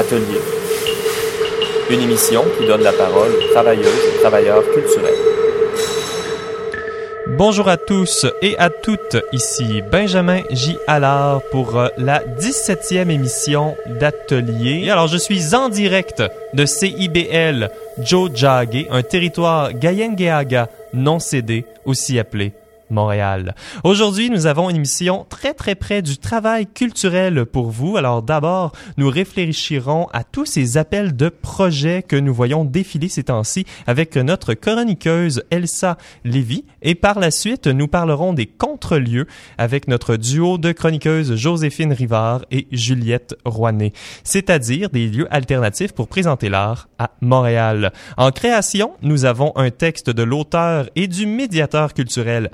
Atelier. Une émission qui donne la parole aux travailleuses et travailleurs culturels. Bonjour à tous et à toutes, ici Benjamin J. Allard pour euh, la 17e émission d'Atelier. Alors, je suis en direct de CIBL Joe Jagge, un territoire Gayengeaga non cédé, aussi appelé Montréal. Aujourd'hui, nous avons une émission très très près du travail culturel pour vous. Alors d'abord, nous réfléchirons à tous ces appels de projets que nous voyons défiler ces temps-ci avec notre chroniqueuse Elsa Lévy et par la suite, nous parlerons des contre-lieux avec notre duo de chroniqueuses Joséphine Rivard et Juliette Rouanet, c'est-à-dire des lieux alternatifs pour présenter l'art à Montréal. En création, nous avons un texte de l'auteur et du médiateur culturel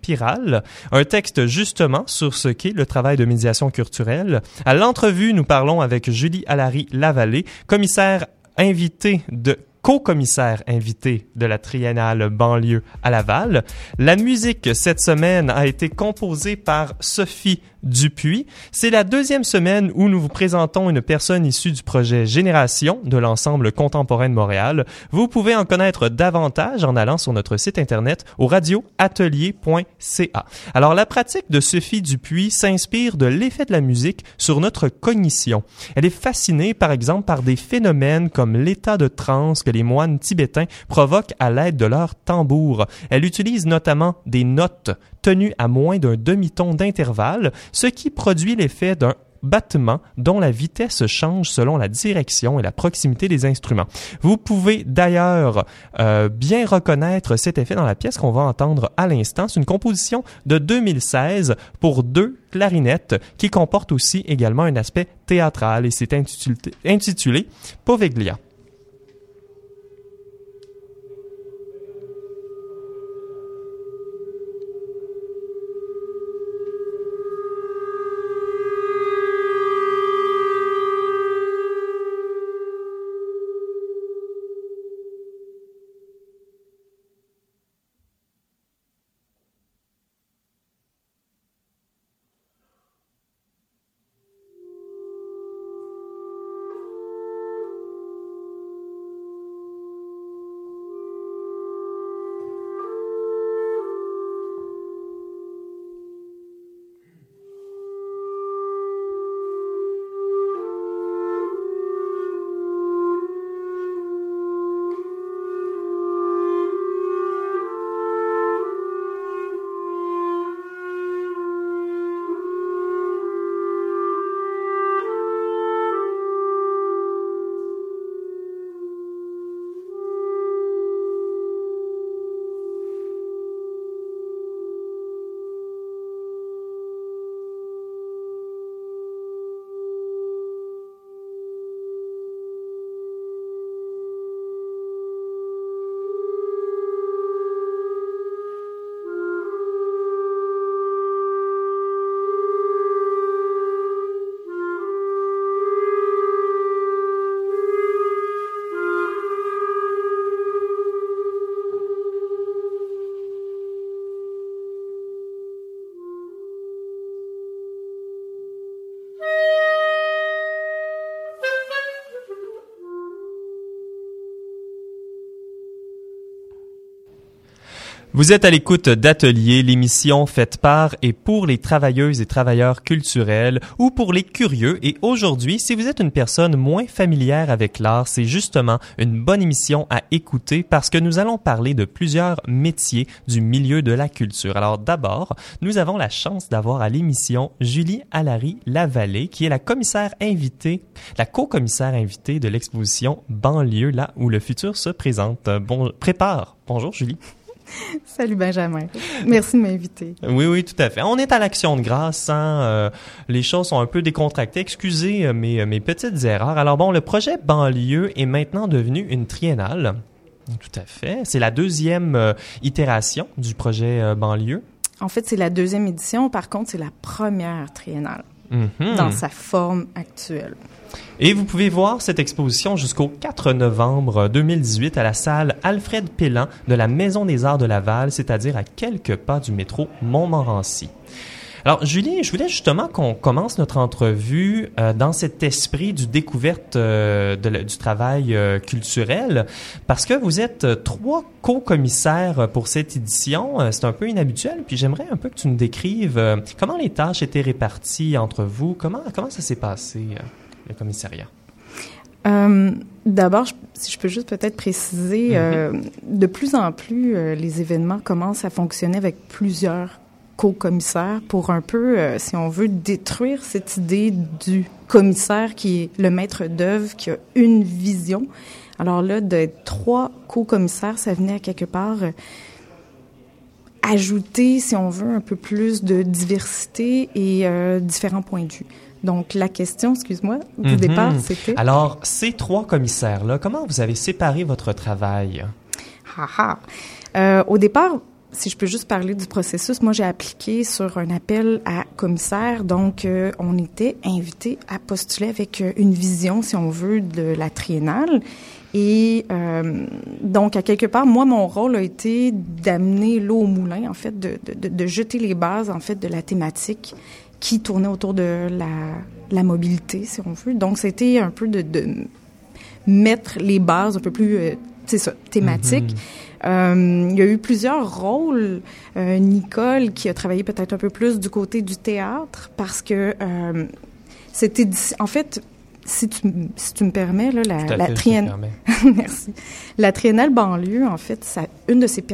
Piral, un texte justement sur ce qu'est le travail de médiation culturelle. À l'entrevue, nous parlons avec Julie Allary Lavallée, commissaire invité de co-commissaire invité de la triennale banlieue à Laval. La musique cette semaine a été composée par Sophie Dupuis. C'est la deuxième semaine où nous vous présentons une personne issue du projet Génération de l'ensemble contemporain de Montréal. Vous pouvez en connaître davantage en allant sur notre site internet au radioatelier.ca. Alors la pratique de Sophie Dupuis s'inspire de l'effet de la musique sur notre cognition. Elle est fascinée par exemple par des phénomènes comme l'état de transe que les moines tibétains provoquent à l'aide de leur tambour. Elle utilise notamment des notes tenues à moins d'un demi-ton d'intervalle, ce qui produit l'effet d'un battement dont la vitesse change selon la direction et la proximité des instruments. Vous pouvez d'ailleurs euh, bien reconnaître cet effet dans la pièce qu'on va entendre à l'instant. C'est une composition de 2016 pour deux clarinettes qui comporte aussi également un aspect théâtral et c'est intitulé, intitulé Poveglia. Vous êtes à l'écoute d'Atelier, l'émission faite par et pour les travailleuses et travailleurs culturels ou pour les curieux. Et aujourd'hui, si vous êtes une personne moins familière avec l'art, c'est justement une bonne émission à écouter parce que nous allons parler de plusieurs métiers du milieu de la culture. Alors d'abord, nous avons la chance d'avoir à l'émission Julie Allary Lavallée, qui est la commissaire invitée, la co-commissaire invitée de l'exposition Banlieue, là où le futur se présente. Bon, prépare. Bonjour Julie. Salut Benjamin. Merci de m'inviter. Oui, oui, tout à fait. On est à l'action de grâce. Hein? Euh, les choses sont un peu décontractées. Excusez euh, mes, euh, mes petites erreurs. Alors bon, le projet banlieue est maintenant devenu une triennale. Tout à fait. C'est la deuxième itération du projet banlieue. En fait, c'est la deuxième édition. Par contre, c'est la première triennale Mhm. dans sa forme actuelle. Et vous pouvez voir cette exposition jusqu'au 4 novembre 2018 à la salle Alfred Pellan de la Maison des Arts de Laval, c'est-à-dire à quelques pas du métro Montmorency. Alors, Julie, je voulais justement qu'on commence notre entrevue euh, dans cet esprit du découverte euh, du travail euh, culturel, parce que vous êtes trois co-commissaires pour cette édition. C'est un peu inhabituel, puis j'aimerais un peu que tu nous décrives comment les tâches étaient réparties entre vous, comment, comment ça s'est passé, le commissariat. Euh, D'abord, si je peux juste peut-être préciser, Mhm. euh, de plus en plus, euh, les événements commencent à fonctionner avec plusieurs co-commissaires pour un peu, si on veut, détruire cette idée du commissaire qui est le maître d'œuvre, qui a une vision. Alors là, d'être trois co-commissaires, ça venait à quelque part ajouter, si on veut, un peu plus de diversité et différents points de vue. Donc, la question, excuse-moi, du Mhm. départ, c'était... Alors, ces trois commissaires-là, comment vous avez séparé votre travail? Ah, ah. Euh, au départ, si je peux juste parler du processus, moi j'ai appliqué sur un appel à commissaire, donc euh, on était invité à postuler avec euh, une vision, si on veut, de la triennale. Et euh, donc, à quelque part, moi, mon rôle a été d'amener l'eau au moulin, en fait, de, de- de jeter les bases, en fait, de la thématique qui tournait autour de la, la mobilité, si on veut. Donc, c'était un peu de, de mettre les bases un peu plus, euh, c'est ça, thématiques. Euh, il y a eu plusieurs rôles. Euh, Nicole, qui a travaillé peut-être un peu plus du côté du théâtre, parce que euh, c'était... En fait, si tu, si tu me permets, là, la, la triennale... Merci. La triennale banlieue, en fait, ça, une, de ses,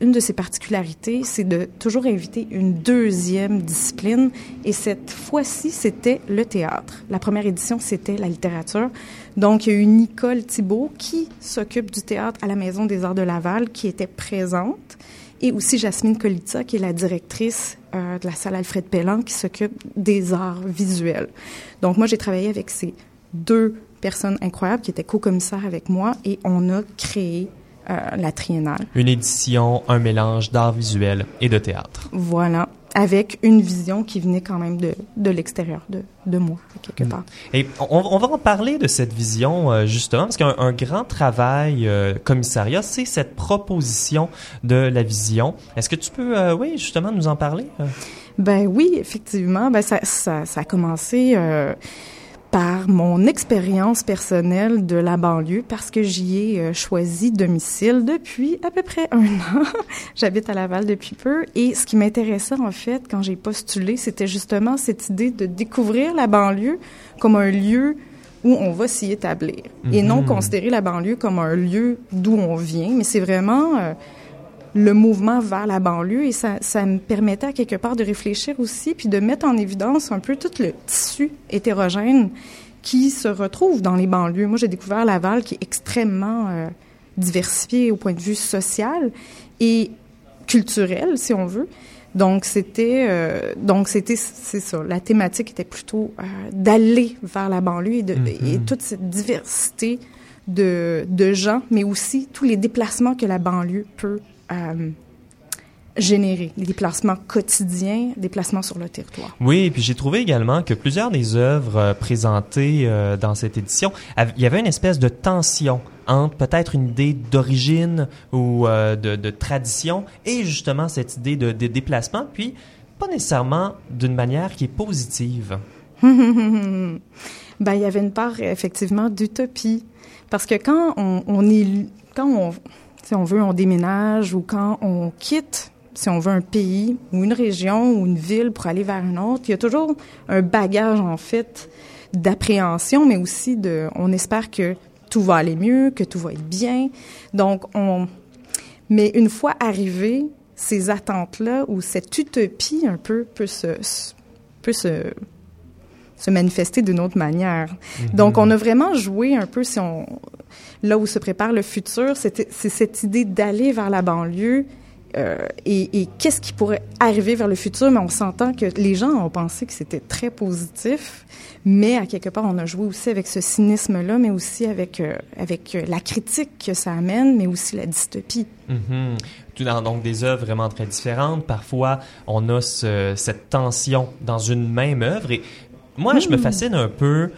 une de ses particularités, c'est de toujours inviter une deuxième discipline. Et cette fois-ci, c'était le théâtre. La première édition, c'était la littérature. Donc, il y a eu Nicole Thibault qui s'occupe du théâtre à la Maison des Arts de Laval, qui était présente. Et aussi Jasmine Colita, qui est la directrice euh, de la salle Alfred Pellan, qui s'occupe des arts visuels. Donc, moi, j'ai travaillé avec ces deux personnes incroyables qui étaient co-commissaires avec moi et on a créé euh, la triennale. Une édition, un mélange d'art visuel et de théâtre. Voilà. Avec une vision qui venait quand même de, de l'extérieur de, de moi, quelque Mm. part. Et on, on va en parler de cette vision euh, justement, parce qu'un un grand travail euh, commissariat, c'est cette proposition de la vision. Est-ce que tu peux, euh, oui, justement, nous en parler? Ben oui, effectivement. Ben ça, ça, ça a commencé par mon expérience personnelle de la banlieue parce que j'y ai euh, choisi domicile depuis à peu près un an. J'habite à Laval depuis peu et ce qui m'intéressait en fait quand j'ai postulé, c'était justement cette idée de découvrir la banlieue comme un lieu où on va s'y établir et non Mhm. considérer la banlieue comme un lieu d'où on vient, mais c'est vraiment euh, le mouvement vers la banlieue et ça, ça me permettait à quelque part de réfléchir aussi puis de mettre en évidence un peu tout le tissu hétérogène qui se retrouve dans les banlieues. Moi, j'ai découvert Laval qui est extrêmement euh, diversifié au point de vue social et culturel, si on veut. Donc c'était euh, donc c'était c'est ça. La thématique était plutôt euh, d'aller vers la banlieue et, de, Mhm. et toute cette diversité de, de gens, mais aussi tous les déplacements que la banlieue peut euh, générer, les déplacements quotidiens, déplacements sur le territoire. Oui, et puis j'ai trouvé également que plusieurs des œuvres euh, présentées euh, dans cette édition, il y avait une espèce de tension entre peut-être une idée d'origine ou euh, de, de tradition et justement cette idée de, de déplacement, puis pas nécessairement d'une manière qui est positive. ben, il y avait une part effectivement d'utopie. Parce que quand on, on est, quand on, si on veut, on déménage ou quand on quitte, si on veut, un pays ou une région ou une ville pour aller vers une autre, il y a toujours un bagage, en fait, d'appréhension, mais aussi de, on espère que tout va aller mieux, que tout va être bien. Donc, on, mais une fois arrivé, ces attentes-là ou cette utopie un peu peut se, peut se, se manifester d'une autre manière. Donc, on a vraiment joué un peu, si on, là où se prépare le futur, c'est cette idée d'aller vers la banlieue euh, et, et qu'est-ce qui pourrait arriver vers le futur, mais on s'entend que les gens ont pensé que c'était très positif, mais à quelque part, on a joué aussi avec ce cynisme-là, mais aussi avec, euh, avec euh, la critique que ça amène, mais aussi la dystopie. Mhm. Tout dans donc des œuvres vraiment très différentes. Parfois, on a ce- cette tension dans une même œuvre. Et moi, je me fascine un peu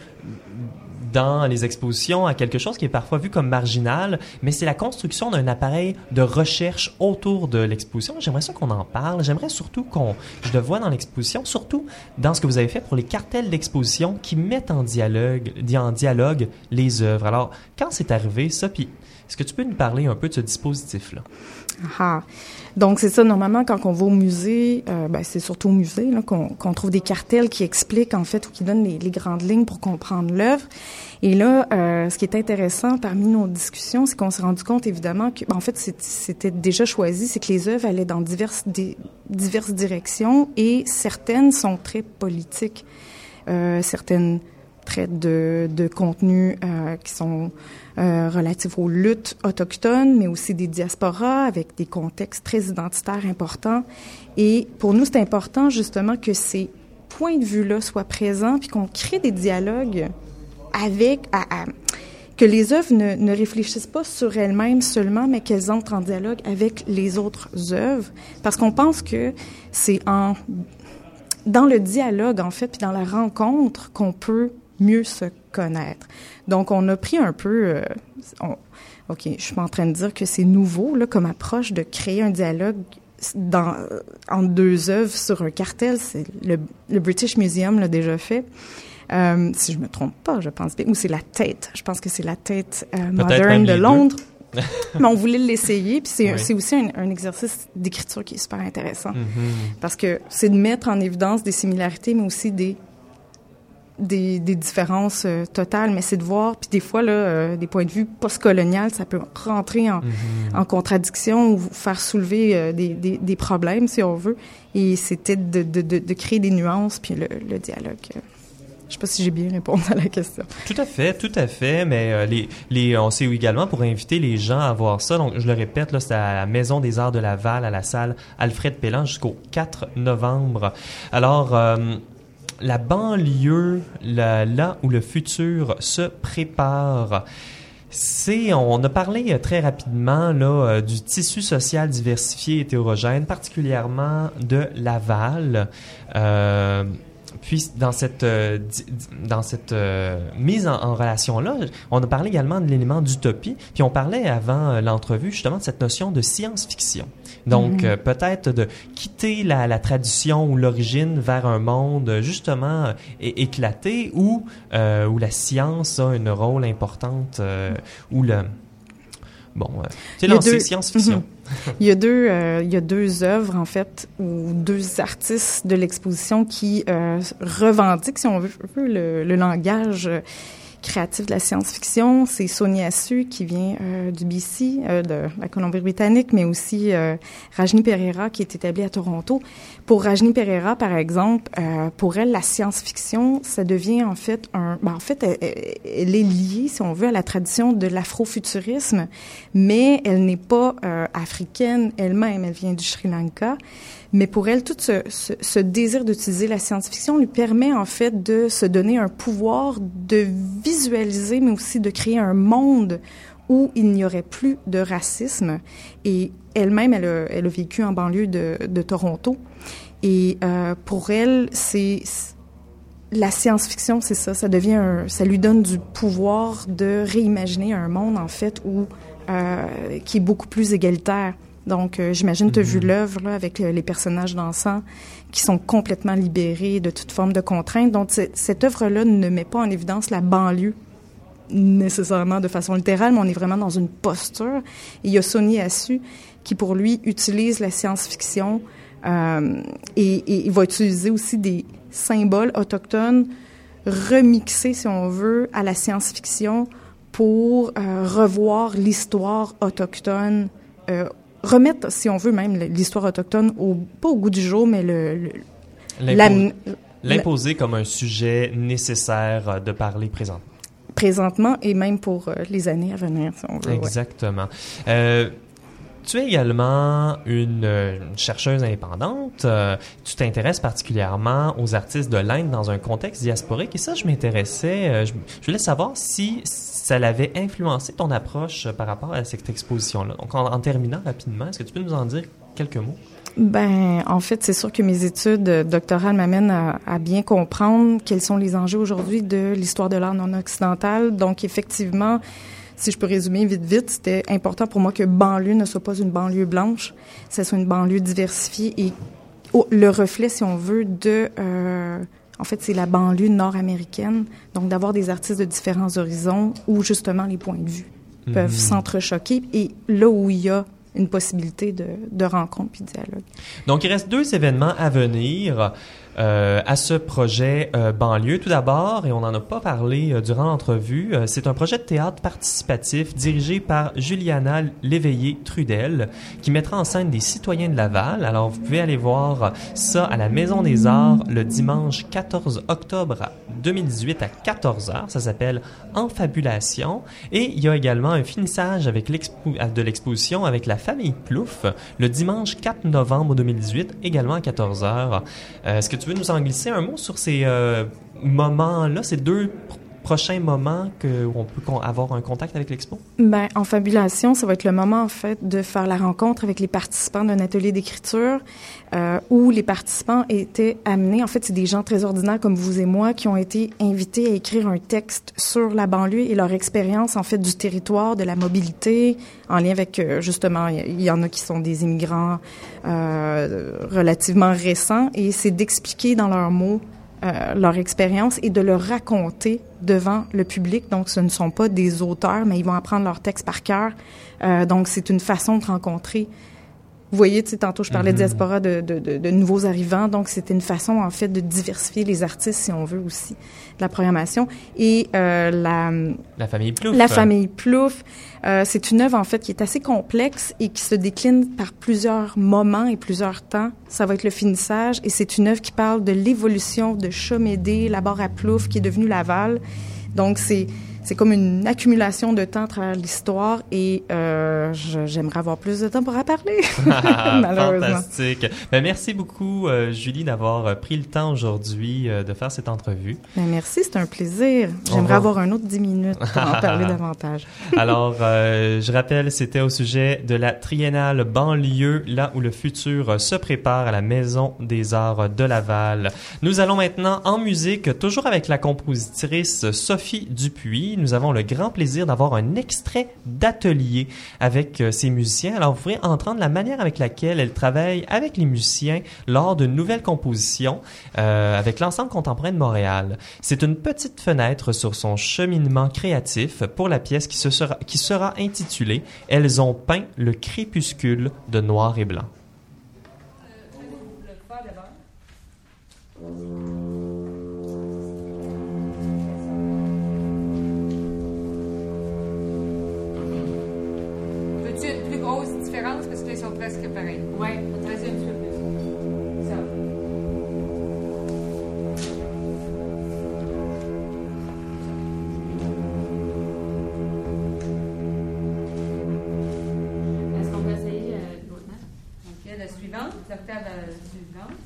dans les expositions à quelque chose qui est parfois vu comme marginal, mais c'est la construction d'un appareil de recherche autour de l'exposition. J'aimerais ça qu'on en parle. J'aimerais surtout qu'on, je le vois dans l'exposition, surtout dans ce que vous avez fait pour les cartels d'exposition qui mettent en dialogue, en dialogue les œuvres. Alors, quand c'est arrivé ça, puis est-ce que tu peux nous parler un peu de ce dispositif-là? Ah. Donc, c'est ça, normalement, quand on va au musée, euh, ben, c'est surtout au musée qu'on trouve des cartels qui expliquent, en fait, ou qui donnent les, grandes lignes pour comprendre l'œuvre. Et là, euh, ce qui est intéressant parmi nos discussions, c'est qu'on s'est rendu compte, évidemment, que, ben, en fait, c'était déjà choisi, c'est que les œuvres allaient dans diverses, diverses directions et certaines sont très politiques. Euh, certaines traitent de, de contenus euh, qui sont euh, relatifs aux luttes autochtones, mais aussi des diasporas avec des contextes très identitaires importants. Et pour nous, c'est important justement que ces points de vue-là soient présents, puis qu'on crée des dialogues avec, que les œuvres ne, ne réfléchissent pas sur elles-mêmes seulement, mais qu'elles entrent en dialogue avec les autres œuvres, parce qu'on pense que c'est en dans le dialogue en fait, puis dans la rencontre qu'on peut mieux se connaître. Donc, on a pris un peu... Euh, OK, je suis en train de dire que c'est nouveau là, comme approche de créer un dialogue dans, euh, entre deux œuvres sur un cartel. C'est le, le, British Museum l'a déjà fait. Euh, si je me trompe pas, je pense bien. Ou c'est la tête. Je pense que c'est la tête euh, moderne de Londres. mais on voulait l'essayer, puis c'est aussi un, un exercice d'écriture qui est super intéressant. Mm-hmm. Parce que c'est de mettre en évidence des similarités, mais aussi des des, des différences euh, totales, mais c'est de voir, puis des fois, là, euh, des points de vue post-colonial, ça peut rentrer en, en contradiction ou faire soulever euh, des, des, des, problèmes, si on veut. Et c'était de, de, de, de, créer des nuances, puis le, le dialogue. Je sais pas si j'ai bien répondu à la question. Tout à fait, tout à fait. Mais les, les, on sait également pour inviter les gens à voir ça. Donc, je le répète, là, c'est à la Maison des Arts de Laval, à la salle Alfred Pellan jusqu'au 4 novembre. Alors, la banlieue, là où le futur se prépare. C'est, on a parlé très rapidement là euh, du tissu social diversifié et hétérogène, particulièrement de Laval. Euh, puis dans cette euh, dans cette euh, mise en, relation là, on a parlé également de l'élément d'utopie, puis on parlait avant euh, l'entrevue justement de cette notion de science-fiction. Donc mhm. peut-être de quitter la, la tradition ou l'origine vers un monde justement éclaté où où la science a une rôle importante où le bon, c'est lancé science-fiction. Il y a deux, euh, il y a deux œuvres en fait ou deux artistes de l'exposition qui euh, revendiquent, si on veut, le, le langage créatif de la science-fiction. C'est Sonia Su qui vient euh, du BC, euh, de la Colombie-Britannique, mais aussi euh, Rajni Pereira qui est établie à Toronto. Pour Rajni Pereira, par exemple, pour elle, la science-fiction, ça devient en fait un... Ben, en fait, elle, est liée, si on veut, à la tradition de l'afrofuturisme, mais elle n'est pas africaine elle-même. Elle vient du Sri Lanka. Mais pour elle, tout ce, ce, ce désir d'utiliser la science-fiction lui permet en fait de se donner un pouvoir de visualiser, mais aussi de créer un monde où il n'y aurait plus de racisme. Et elle-même, elle a, elle a vécu en banlieue de, de Toronto. Et euh, pour elle, c'est la science-fiction, c'est ça. Ça devient, un, ça lui donne du pouvoir de réimaginer un monde en fait où euh, qui est beaucoup plus égalitaire. Donc, euh, j'imagine tu as vu mhm. l'œuvre avec euh, les personnages dansants qui sont complètement libérés de toute forme de contrainte. Donc, cette œuvre-là ne met pas en évidence la banlieue nécessairement de façon littérale, mais on est vraiment dans une posture. Et il y a Sonny Assu qui, pour lui, utilise la science-fiction euh, et, et, il va utiliser aussi des symboles autochtones remixés, si on veut, à la science-fiction pour euh, revoir l'histoire autochtone euh, remettre, si on veut même, l'histoire autochtone, au, pas au goût du jour, mais le... L'imposer comme un sujet nécessaire euh, de parler présentement. Présentement et même pour euh, les années à venir, si on veut. Exactement. Euh, tu es également une, chercheuse indépendante. tu t'intéresses particulièrement aux artistes de l'Inde dans un contexte diasporique. Et ça, je m'intéressais. je, voulais savoir si ça l'avait influencé ton approche par rapport à cette exposition-là? Donc, en, terminant rapidement, est-ce que tu peux nous en dire quelques mots? Ben, en fait, c'est sûr que mes études doctorales m'amènent à, bien comprendre quels sont les enjeux aujourd'hui de l'histoire de l'art non occidental. Donc, effectivement, si je peux résumer vite, vite, c'était important pour moi que banlieue ne soit pas une banlieue blanche, ce soit une banlieue diversifiée et le reflet, si on veut, de... Euh, en fait, c'est la banlieue nord-américaine. Donc, d'avoir des artistes de différents horizons où, justement, les points de vue peuvent mhm. s'entrechoquer. Et là où il y a une possibilité de, de rencontre puis de dialogue. Donc, il reste deux événements à venir. Euh, à ce projet euh, banlieue. Tout d'abord, et on n'en a pas parlé euh, durant l'entrevue, c'est un projet de théâtre participatif dirigé par Juliana Léveillé-Trudel qui mettra en scène des citoyens de Laval. Alors, vous pouvez aller voir ça à la Maison des Arts le dimanche 14 octobre 2018 à 14h. Ça s'appelle Enfabulation. Et il y a également un finissage avec de l'exposition avec la famille Plouf le dimanche 4 novembre 2018, également à 14h. Est-ce que veux nous en glisser un mot sur ces euh, moments-là, ces deux prochains moments que, où on peut avoir un contact avec l'expo? Ben, en fabulation, ça va être le moment, en fait, de faire la rencontre avec les participants d'un atelier d'écriture euh, où les participants étaient amenés, en fait, c'est des gens très ordinaires comme vous et moi qui ont été invités à écrire un texte sur la banlieue et leur expérience, en fait, du territoire, de la mobilité, en lien avec, euh, justement, il y, en a qui sont des immigrants euh, relativement récents et c'est d'expliquer dans leurs mots euh, leur expérience et de le raconter devant le public. Donc, ce ne sont pas des auteurs, mais ils vont apprendre leur texte par cœur. Euh, donc, c'est une façon de rencontrer vous voyez, tu sais, tantôt, je parlais de mhm. diaspora de, de, de, nouveaux arrivants. Donc, c'était une façon, en fait, de diversifier les artistes, si on veut aussi, de la programmation. Et euh, la... La famille Plouf. La famille Plouf. Euh, c'est une œuvre, en fait, qui est assez complexe et qui se décline par plusieurs moments et plusieurs temps. Ça va être le finissage. Et c'est une œuvre qui parle de l'évolution de Chomédé, la barre à Plouf, qui est devenue Laval. Donc, c'est c'est comme une accumulation de temps à travers l'histoire et euh, j'aimerais avoir plus de temps pour en parler. Fantastique. Ben, merci beaucoup, euh, Julie, d'avoir euh, pris le temps aujourd'hui euh, de faire cette entrevue. Ben, merci, c'est un plaisir. J'aimerais avoir un autre dix minutes pour en parler davantage. Alors, je rappelle, c'était au sujet de la triennale banlieue, là où le futur se prépare à la Maison des Arts de Laval. Nous allons maintenant en musique, toujours avec la compositrice Sophie Dupuis nous avons le grand plaisir d'avoir un extrait d'atelier avec euh, ces musiciens. Alors, vous pourrez entendre la manière avec laquelle elle travaille avec les musiciens lors de nouvelles compositions euh, avec l'ensemble contemporain de Montréal. C'est une petite fenêtre sur son cheminement créatif pour la pièce qui, sera, qui sera intitulée Elles ont peint le crépuscule de noir et blanc. Presque pareil. Oui, vas-y un petit peu plus. Ça. Est-ce qu'on peut essayer euh, l'autre OK, la suivante, l'octave euh, suivante.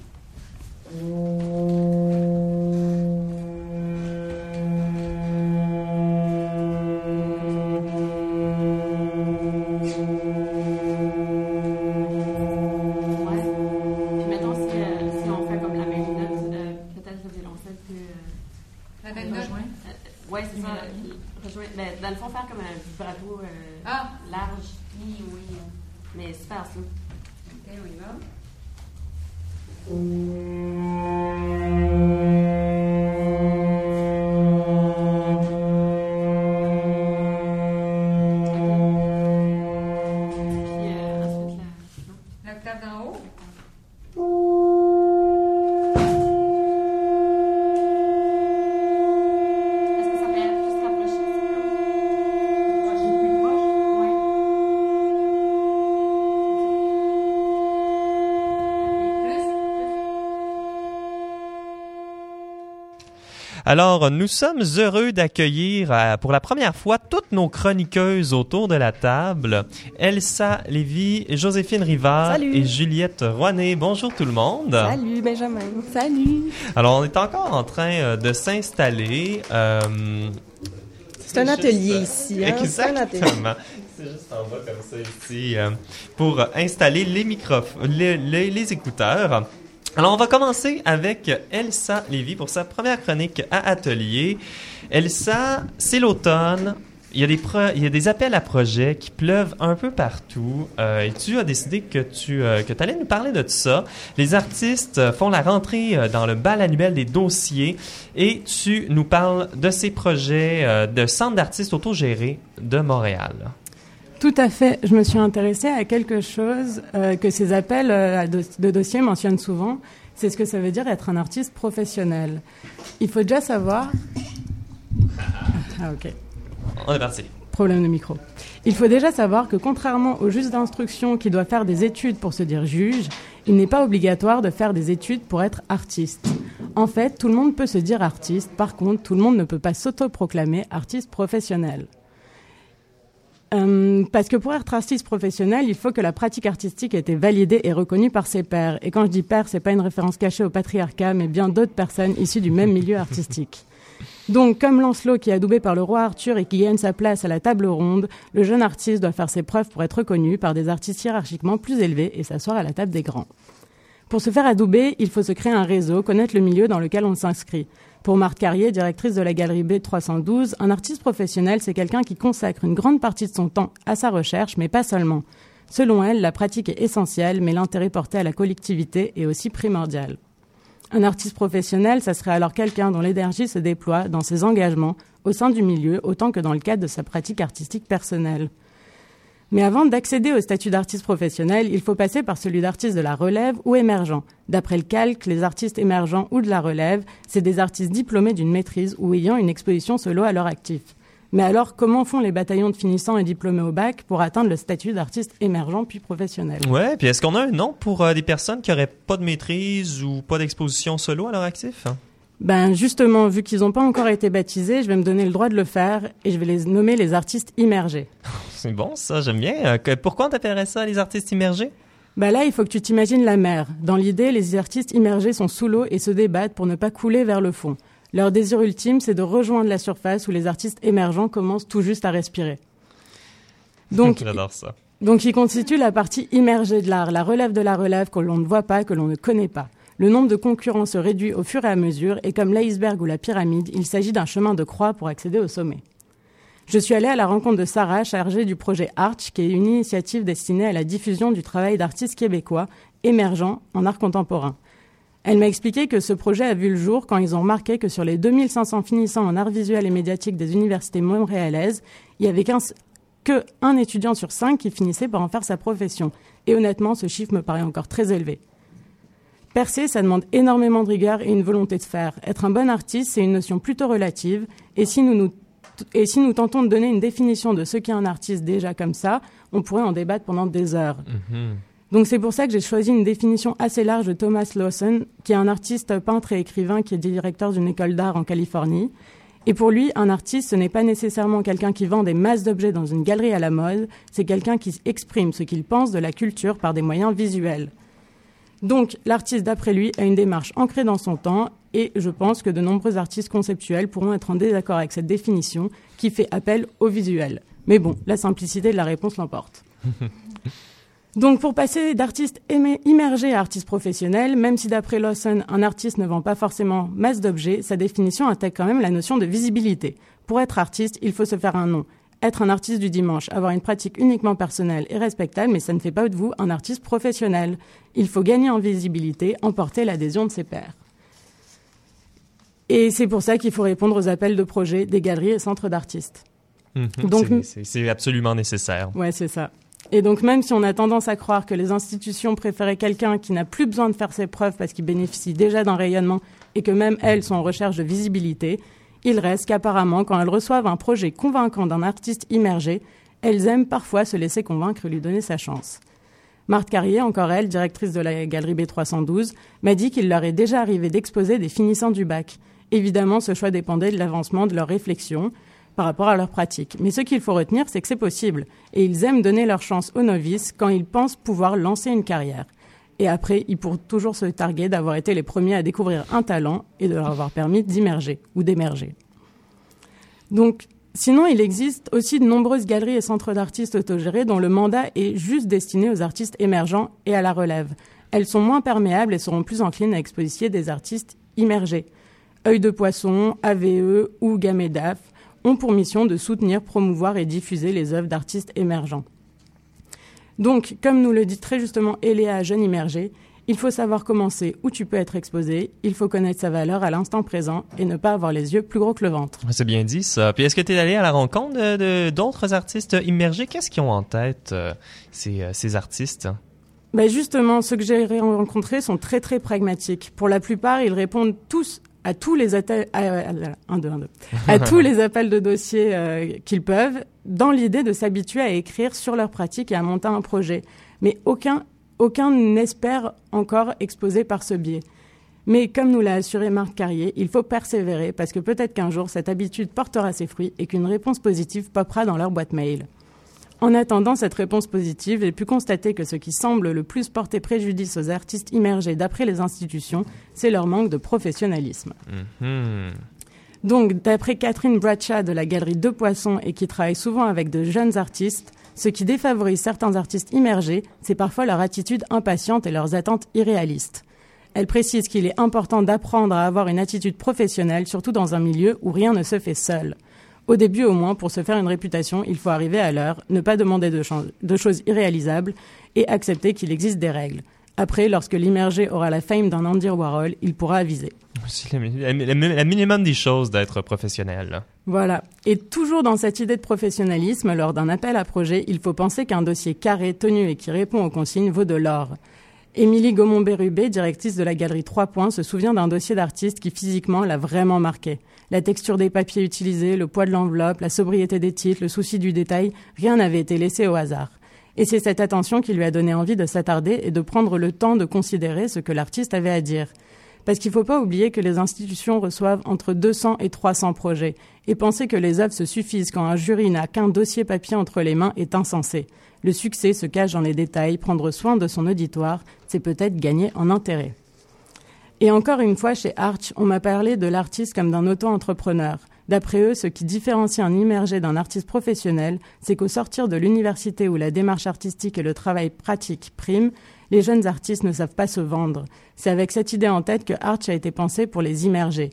Alors, nous sommes heureux d'accueillir euh, pour la première fois toutes nos chroniqueuses autour de la table. Elsa Lévy, Joséphine Rivard et Juliette Rouanet. Bonjour tout le monde. Salut Benjamin. Salut. Alors, on est encore en train euh, de s'installer. Euh, c'est un atelier ici. Hein? Exactement. C'est juste en bas comme ça ici pour installer les micros, les, les, les écouteurs. Alors, on va commencer avec Elsa Lévy pour sa première chronique à Atelier. Elsa, c'est l'automne. Il y, a des il y a des appels à projets qui pleuvent un peu partout euh, et tu as décidé que tu euh, que allais nous parler de tout ça. Les artistes font la rentrée euh, dans le bal annuel des dossiers et tu nous parles de ces projets de centre d'artistes autogérés de Montréal. Tout à fait. Je me suis intéressée à quelque chose euh, que ces appels euh, de dossiers mentionnent souvent. C'est ce que ça veut dire être un artiste professionnel. Il faut déjà savoir. Ah, ok. On est parti. Problème de micro. Il faut déjà savoir que contrairement au juge d'instruction qui doit faire des études pour se dire juge, il n'est pas obligatoire de faire des études pour être artiste. En fait, tout le monde peut se dire artiste, par contre, tout le monde ne peut pas s'autoproclamer artiste professionnel. Euh, parce que pour être artiste professionnel, il faut que la pratique artistique ait été validée et reconnue par ses pairs. Et quand je dis pairs, c'est pas une référence cachée au patriarcat, mais bien d'autres personnes issues du même milieu artistique. Donc, comme Lancelot qui est adoubé par le roi Arthur et qui gagne sa place à la table ronde, le jeune artiste doit faire ses preuves pour être reconnu par des artistes hiérarchiquement plus élevés et s'asseoir à la table des grands. Pour se faire adouber, il faut se créer un réseau, connaître le milieu dans lequel on s'inscrit. Pour Marthe Carrier, directrice de la galerie B312, un artiste professionnel, c'est quelqu'un qui consacre une grande partie de son temps à sa recherche, mais pas seulement. Selon elle, la pratique est essentielle, mais l'intérêt porté à la collectivité est aussi primordial. Un artiste professionnel, ça serait alors quelqu'un dont l'énergie se déploie dans ses engagements au sein du milieu autant que dans le cadre de sa pratique artistique personnelle. Mais avant d'accéder au statut d'artiste professionnel, il faut passer par celui d'artiste de la relève ou émergent. D'après le calque, les artistes émergents ou de la relève, c'est des artistes diplômés d'une maîtrise ou ayant une exposition solo à leur actif. Mais alors, comment font les bataillons de finissants et diplômés au bac pour atteindre le statut d'artiste émergent puis professionnel? Ouais, puis est-ce qu'on a un nom pour euh, des personnes qui auraient pas de maîtrise ou pas d'exposition solo à leur actif? Ben justement, vu qu'ils n'ont pas encore été baptisés, je vais me donner le droit de le faire et je vais les nommer les artistes immergés. C'est bon, ça, j'aime bien. Euh, pourquoi on t'appellerait ça les artistes immergés? Ben là, il faut que tu t'imagines la mer. Dans l'idée, les artistes immergés sont sous l'eau et se débattent pour ne pas couler vers le fond. Leur désir ultime, c'est de rejoindre la surface où les artistes émergents commencent tout juste à respirer. Donc, J'adore ça. donc, il constitue la partie immergée de l'art, la relève de la relève que l'on ne voit pas, que l'on ne connaît pas. Le nombre de concurrents se réduit au fur et à mesure, et comme l'iceberg ou la pyramide, il s'agit d'un chemin de croix pour accéder au sommet. Je suis allée à la rencontre de Sarah, chargée du projet Arch, qui est une initiative destinée à la diffusion du travail d'artistes québécois émergents en art contemporain. Elle m'a expliqué que ce projet a vu le jour quand ils ont remarqué que sur les 2500 finissants en art visuel et médiatique des universités montréalaises, il y avait qu'un étudiant sur cinq qui finissait par en faire sa profession. Et honnêtement, ce chiffre me paraît encore très élevé. Percer, ça demande énormément de rigueur et une volonté de faire. Être un bon artiste, c'est une notion plutôt relative. Et si nous, nous, et si nous tentons de donner une définition de ce qu'est un artiste déjà comme ça, on pourrait en débattre pendant des heures. Donc c'est pour ça que j'ai choisi une définition assez large de Thomas Lawson, qui est un artiste peintre et écrivain qui est directeur d'une école d'art en Californie. Et pour lui, un artiste, ce n'est pas nécessairement quelqu'un qui vend des masses d'objets dans une galerie à la mode, c'est quelqu'un qui exprime ce qu'il pense de la culture par des moyens visuels. Donc, l'artiste, d'après lui, a une démarche ancrée dans son temps, et je pense que de nombreux artistes conceptuels pourront être en désaccord avec cette définition qui fait appel au visuel. Mais bon, la simplicité de la réponse l'emporte. Donc, pour passer d'artiste immergé à artiste professionnel, même si d'après Lawson, un artiste ne vend pas forcément masse d'objets, sa définition intègre quand même la notion de visibilité. Pour être artiste, il faut se faire un nom. Être un artiste du dimanche, avoir une pratique uniquement personnelle et respectable, mais ça ne fait pas de vous un artiste professionnel. Il faut gagner en visibilité, emporter l'adhésion de ses pairs. Et c'est pour ça qu'il faut répondre aux appels de projets des galeries et centres d'artistes. Mhm. Donc- c'est absolument nécessaire. Ouais, c'est ça. Et donc, même si on a tendance à croire que les institutions préféraient quelqu'un qui n'a plus besoin de faire ses preuves parce qu'il bénéficie déjà d'un rayonnement et que même elles sont en recherche de visibilité, il reste qu'apparemment, quand elles reçoivent un projet convaincant d'un artiste immergé, elles aiment parfois se laisser convaincre et lui donner sa chance. Marthe Carrier, encore elle, directrice de la galerie B312, m'a dit qu'il leur est déjà arrivé d'exposer des finissants du bac. Évidemment, ce choix dépendait de l'avancement de leur réflexion par rapport à leur pratique. Mais ce qu'il faut retenir, c'est que c'est possible. Et ils aiment donner leur chance aux novices quand ils pensent pouvoir lancer une carrière. Et après, ils pourront toujours se targuer d'avoir été les premiers à découvrir un talent et de leur avoir permis d'immerger ou d'émerger. Donc, Sinon, il existe aussi de nombreuses galeries et centres d'artistes autogérés dont le mandat est juste destiné aux artistes émergents et à la relève. Elles sont moins perméables et seront plus enclines à exposier des artistes immergés. Œil de Poisson, AVE ou Gamedaf ont pour mission de soutenir, promouvoir et diffuser les œuvres d'artistes émergents. Donc, comme nous le dit très justement Eléa Jeune Immergé, il faut savoir commencer où tu peux être exposé, il faut connaître sa valeur à l'instant présent et ne pas avoir les yeux plus gros que le ventre. C'est bien dit ça. Puis est-ce que tu es allé à la rencontre de d'autres artistes immergés? Qu'est-ce qu'ils ont en tête, euh, ces, euh, ces artistes? Ben justement, ceux que j'ai rencontrés sont très très pragmatiques. Pour la plupart, ils répondent tous à tous les appels, à, tous les appels de dossiers euh, qu'ils peuvent, dans l'idée de s'habituer à écrire sur leur pratique et à monter un projet. Mais aucun aucun n'espère encore exposer par ce biais. Mais comme nous l'a assuré Marc Carrier, il faut persévérer parce que peut-être qu'un jour cette habitude portera ses fruits et qu'une réponse positive popera dans leur boîte mail. En attendant cette réponse positive, j'ai pu constater que ce qui semble le plus porter préjudice aux artistes immergés d'après les institutions, c'est leur manque de professionnalisme. Mm-hmm. Donc, d'après Catherine Bradshaw de la Galerie Deux Poissons et qui travaille souvent avec de jeunes artistes, ce qui défavorise certains artistes immergés, c'est parfois leur attitude impatiente et leurs attentes irréalistes. Elle précise qu'il est important d'apprendre à avoir une attitude professionnelle, surtout dans un milieu où rien ne se fait seul. Au début au moins, pour se faire une réputation, il faut arriver à l'heure, ne pas demander de, de choses irréalisables et accepter qu'il existe des règles. Après, lorsque l'immergé aura la fame d'un Andy Warhol, il pourra aviser. C'est le, minimum des choses d'être professionnel. Voilà. Et toujours dans cette idée de professionnalisme, lors d'un appel à projet, il faut penser qu'un dossier carré, tenu et qui répond aux consignes vaut de l'or. Émilie Gaumont-Bérubé, directrice de la galerie 3 points, se souvient d'un dossier d'artiste qui physiquement l'a vraiment marqué. La texture des papiers utilisés, le poids de l'enveloppe, la sobriété des titres, le souci du détail, rien n'avait été laissé au hasard. Et c'est cette attention qui lui a donné envie de s'attarder et de prendre le temps de considérer ce que l'artiste avait à dire. Parce qu'il ne faut pas oublier que les institutions reçoivent entre 200 et 300 projets. Et penser que les œuvres se suffisent quand un jury n'a qu'un dossier papier entre les mains est insensé. Le succès se cache dans les détails. Prendre soin de son auditoire, c'est peut-être gagner en intérêt. Et encore une fois, chez Arch, on m'a parlé de l'artiste comme d'un auto-entrepreneur. D'après eux, ce qui différencie un immergé d'un artiste professionnel, c'est qu'au sortir de l'université où la démarche artistique et le travail pratique priment, les jeunes artistes ne savent pas se vendre. C'est avec cette idée en tête que Arch a été pensé pour les immergés.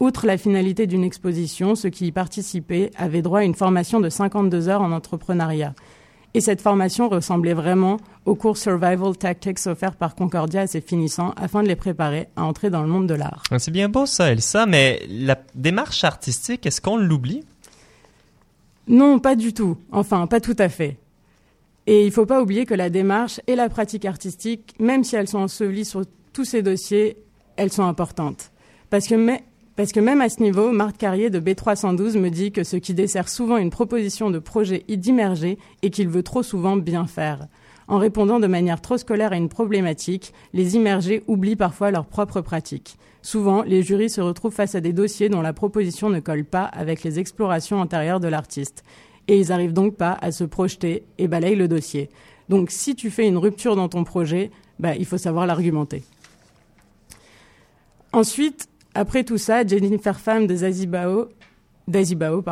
Outre la finalité d'une exposition, ceux qui y participaient avaient droit à une formation de 52 heures en entrepreneuriat. Et cette formation ressemblait vraiment au cours Survival Tactics offert par Concordia à ses finissants afin de les préparer à entrer dans le monde de l'art. Ah, c'est bien beau ça, Elsa, mais la démarche artistique, est-ce qu'on l'oublie? Non, pas du tout. Enfin, pas tout à fait. Et il ne faut pas oublier que la démarche et la pratique artistique, même si elles sont ensevelies sur tous ces dossiers, elles sont importantes. Parce que parce que même à ce niveau, Marc Carrier de B312 me dit que ce qui dessert souvent une proposition de projet est d'immerger et qu'il veut trop souvent bien faire. En répondant de manière trop scolaire à une problématique, les immergés oublient parfois leur propre pratique. Souvent, les jurys se retrouvent face à des dossiers dont la proposition ne colle pas avec les explorations antérieures de l'artiste. Et ils n'arrivent donc pas à se projeter et balayent le dossier. Donc si tu fais une rupture dans ton projet, bah, il faut savoir l'argumenter. Ensuite, après tout ça, Jennifer Pham de Zazibao, d'Azibao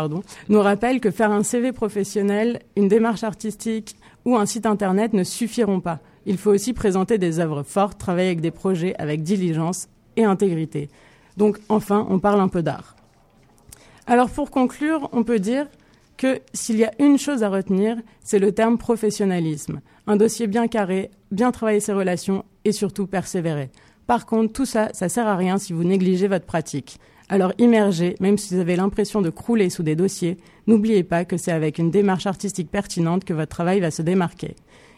nous rappelle que faire un CV professionnel, une démarche artistique ou un site internet ne suffiront pas. Il faut aussi présenter des œuvres fortes, travailler avec des projets avec diligence et intégrité. Donc enfin, on parle un peu d'art. Alors pour conclure, on peut dire que s'il y a une chose à retenir, c'est le terme professionnalisme. Un dossier bien carré, bien travailler ses relations et surtout persévérer. Par contre, tout ça, ça sert à rien si vous négligez votre pratique. Alors immergez, même si vous avez l'impression de crouler sous des dossiers, n'oubliez pas que c'est avec une démarche artistique pertinente que votre travail va se démarquer.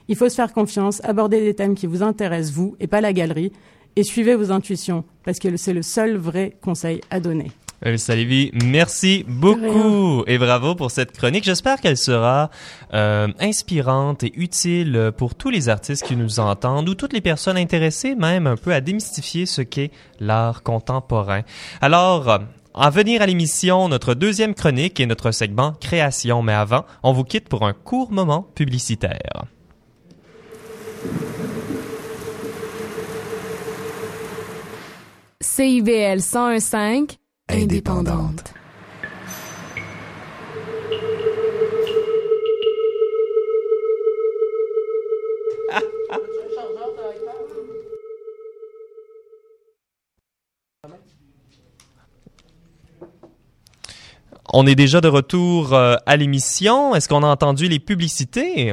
Il faut se faire confiance, aborder des thèmes qui vous intéressent vous et pas la galerie, et suivez vos intuitions, parce que c'est le seul vrai conseil à donner. Elsa Lévy, merci beaucoup et bravo pour cette chronique. J'espère qu'elle sera euh, inspirante et utile pour tous les artistes qui nous entendent ou toutes les personnes intéressées même un peu à démystifier ce qu'est l'art contemporain. Alors, à venir à l'émission, notre deuxième chronique et notre segment Création. Mais avant, on vous quitte pour un court moment publicitaire. CIBL 101.5 indépendante. On est déjà de retour euh, à l'émission. Est-ce qu'on a entendu les publicités?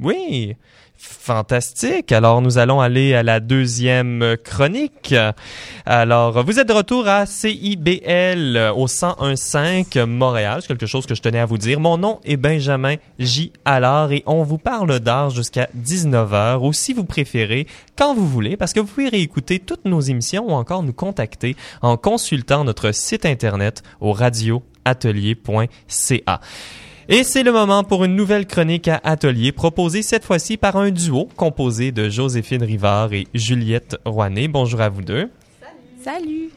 Oui. Fantastique. Alors, nous allons aller à la deuxième chronique. Alors, vous êtes de retour à CIBL au 1015 Montréal. C'est quelque chose que je tenais à vous dire. Mon nom est Benjamin J. Allard et on vous parle d'art jusqu'à 19h ou si vous préférez, quand vous voulez, parce que vous pouvez réécouter toutes nos émissions ou encore nous contacter en consultant notre site internet au radioatelier.ca. Et c'est le moment pour une nouvelle chronique à atelier proposée cette fois-ci par un duo composé de Joséphine Rivard et Juliette Rouanet. Bonjour à vous deux. Salut.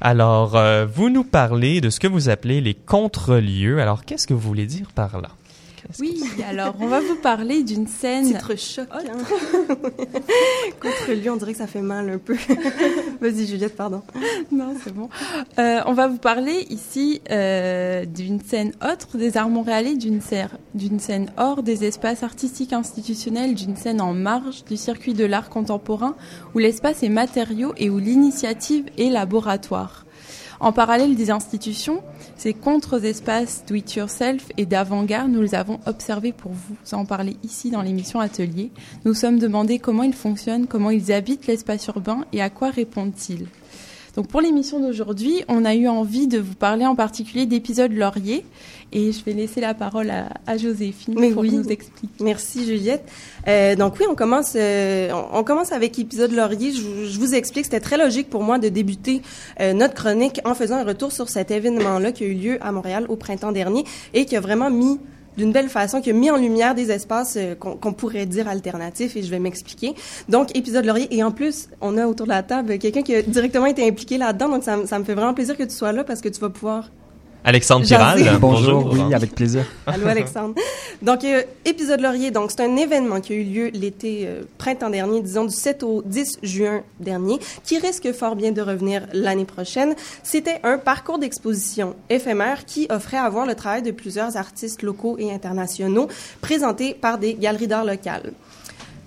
Alors, euh, vous nous parlez de ce que vous appelez les contre-lieux. Alors, qu'est-ce que vous voulez dire par là? Oui, alors on va vous parler d'une scène. Titre choc. Hein? Contre lui, on dirait que ça fait mal un peu. Vas-y, Juliette, pardon. Non, c'est bon. Euh, on va vous parler ici euh, d'une scène autre des arts montréalais, d'une scène, d'une scène hors des espaces artistiques institutionnels, d'une scène en marge du circuit de l'art contemporain, où l'espace est matériau et où l'initiative est laboratoire. En parallèle des institutions, ces contre-espaces do-it-yourself et d'avant-garde, nous les avons observés pour vous en parler ici dans l'émission Atelier. Nous sommes demandés comment ils fonctionnent, comment ils habitent l'espace urbain et à quoi répondent-ils? Donc pour l'émission d'aujourd'hui, on a eu envie de vous parler en particulier d'épisodes Laurier et je vais laisser la parole à, à Joséphine Mais pour oui. nous expliquer. Merci, Juliette. Euh, donc oui, on commence, euh, on, on commence avec épisode Laurier. Je, vous- je vous explique, c'était très logique pour moi de débuter euh, notre chronique en faisant un retour sur cet événement-là qui a eu lieu à Montréal au printemps dernier et qui a vraiment mis d'une belle façon, qui a mis en lumière des espaces euh, qu'on pourrait dire alternatifs, et je vais m'expliquer. Donc, épisode Laurier, et en plus, on a autour de la table quelqu'un qui a directement été impliqué là-dedans, donc ça me fait vraiment plaisir que tu sois là parce que tu vas pouvoir Alexandre. Piral. Bonjour, oui, avec plaisir. Allô Alexandre. Donc euh, épisode Laurier, donc c'est un événement qui a eu lieu l'été euh, printemps dernier, disons du 7 au 10 juin dernier, qui risque fort bien de revenir l'année prochaine. C'était un parcours d'exposition éphémère qui offrait à voir le travail de plusieurs artistes locaux et internationaux présentés par des galeries d'art locales.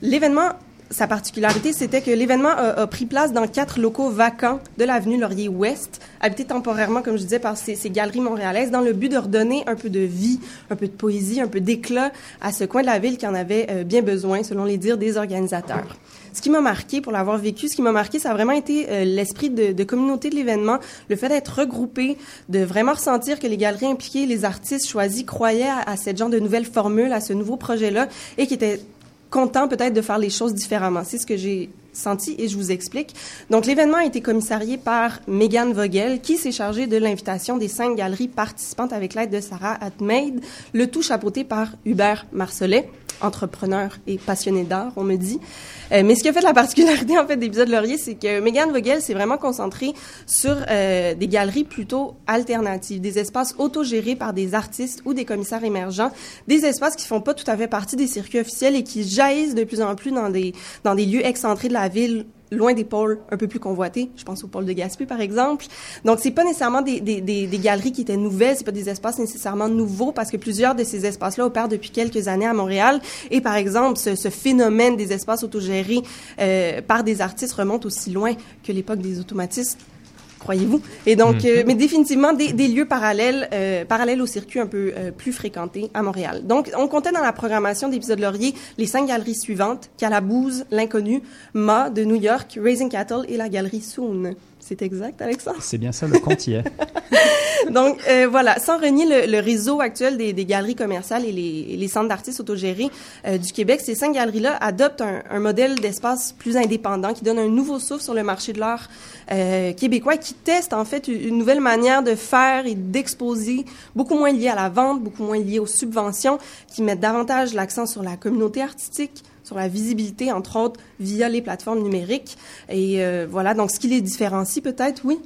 L'événement sa particularité, c'était que l'événement a, pris place dans quatre locaux vacants de l'avenue Laurier-Ouest, habités temporairement, comme je disais, par ces, galeries montréalaises, dans le but de redonner un peu de vie, un peu de poésie, un peu d'éclat à ce coin de la ville qui en avait euh, bien besoin, selon les dires des organisateurs. Ce qui m'a marqué, pour l'avoir vécu, ce qui m'a marqué, ça a vraiment été euh, l'esprit de, communauté de l'événement, le fait d'être regroupé, de vraiment ressentir que les galeries impliquées, les artistes choisis croyaient à, à cette genre de nouvelle formule, à ce nouveau projet-là, et qui étaient content peut-être de faire les choses différemment. C'est ce que j'ai senti et je vous explique. Donc, l'événement a été commissarié par Megan Vogel, qui s'est chargée de l'invitation des cinq galeries participantes avec l'aide de Sarah Atmaid, le tout chapeauté par Hubert Marcelet, entrepreneur et passionné d'art, on me dit. Euh, mais ce qui a fait la particularité, en fait, d'épisode Laurier, c'est que Megan Vogel s'est vraiment concentrée sur euh, des galeries plutôt alternatives, des espaces autogérés par des artistes ou des commissaires émergents, des espaces qui font pas tout à fait partie des circuits officiels et qui jaillissent de plus en plus dans des, dans des lieux excentrés de la ville, loin des pôles un peu plus convoités. Je pense au pôle de Gaspé, par exemple. Donc, c'est pas nécessairement des, des, des, galeries qui étaient nouvelles, c'est pas des espaces nécessairement nouveaux, parce que plusieurs de ces espaces-là opèrent depuis quelques années à Montréal. Et par exemple, ce, ce phénomène des espaces autogérés euh, par des artistes remonte aussi loin que l'époque des automatistes croyez-vous? Et donc, euh, mais définitivement des, des lieux parallèles, euh, parallèles au circuit un peu euh, plus fréquenté à Montréal. Donc, on comptait dans la programmation d'épisode Laurier les cinq galeries suivantes Calaboose, l'Inconnu, Ma de New York, Raising Cattle et la galerie Soon. C'est exact, Alexandre? C'est bien ça, le compte y est. Donc euh, voilà, sans renier le, le réseau actuel des, des galeries commerciales et les, centres d'artistes autogérés euh, du Québec, ces cinq galeries-là adoptent un, un modèle d'espace plus indépendant qui donne un nouveau souffle sur le marché de l'art euh, québécois et qui teste en fait une nouvelle manière de faire et d'exposer, beaucoup moins liée à la vente, beaucoup moins liée aux subventions, qui mettent davantage l'accent sur la communauté artistique, sur la visibilité, entre autres, via les plateformes numériques. Et euh, voilà, donc ce qui les différencie peut-être, oui?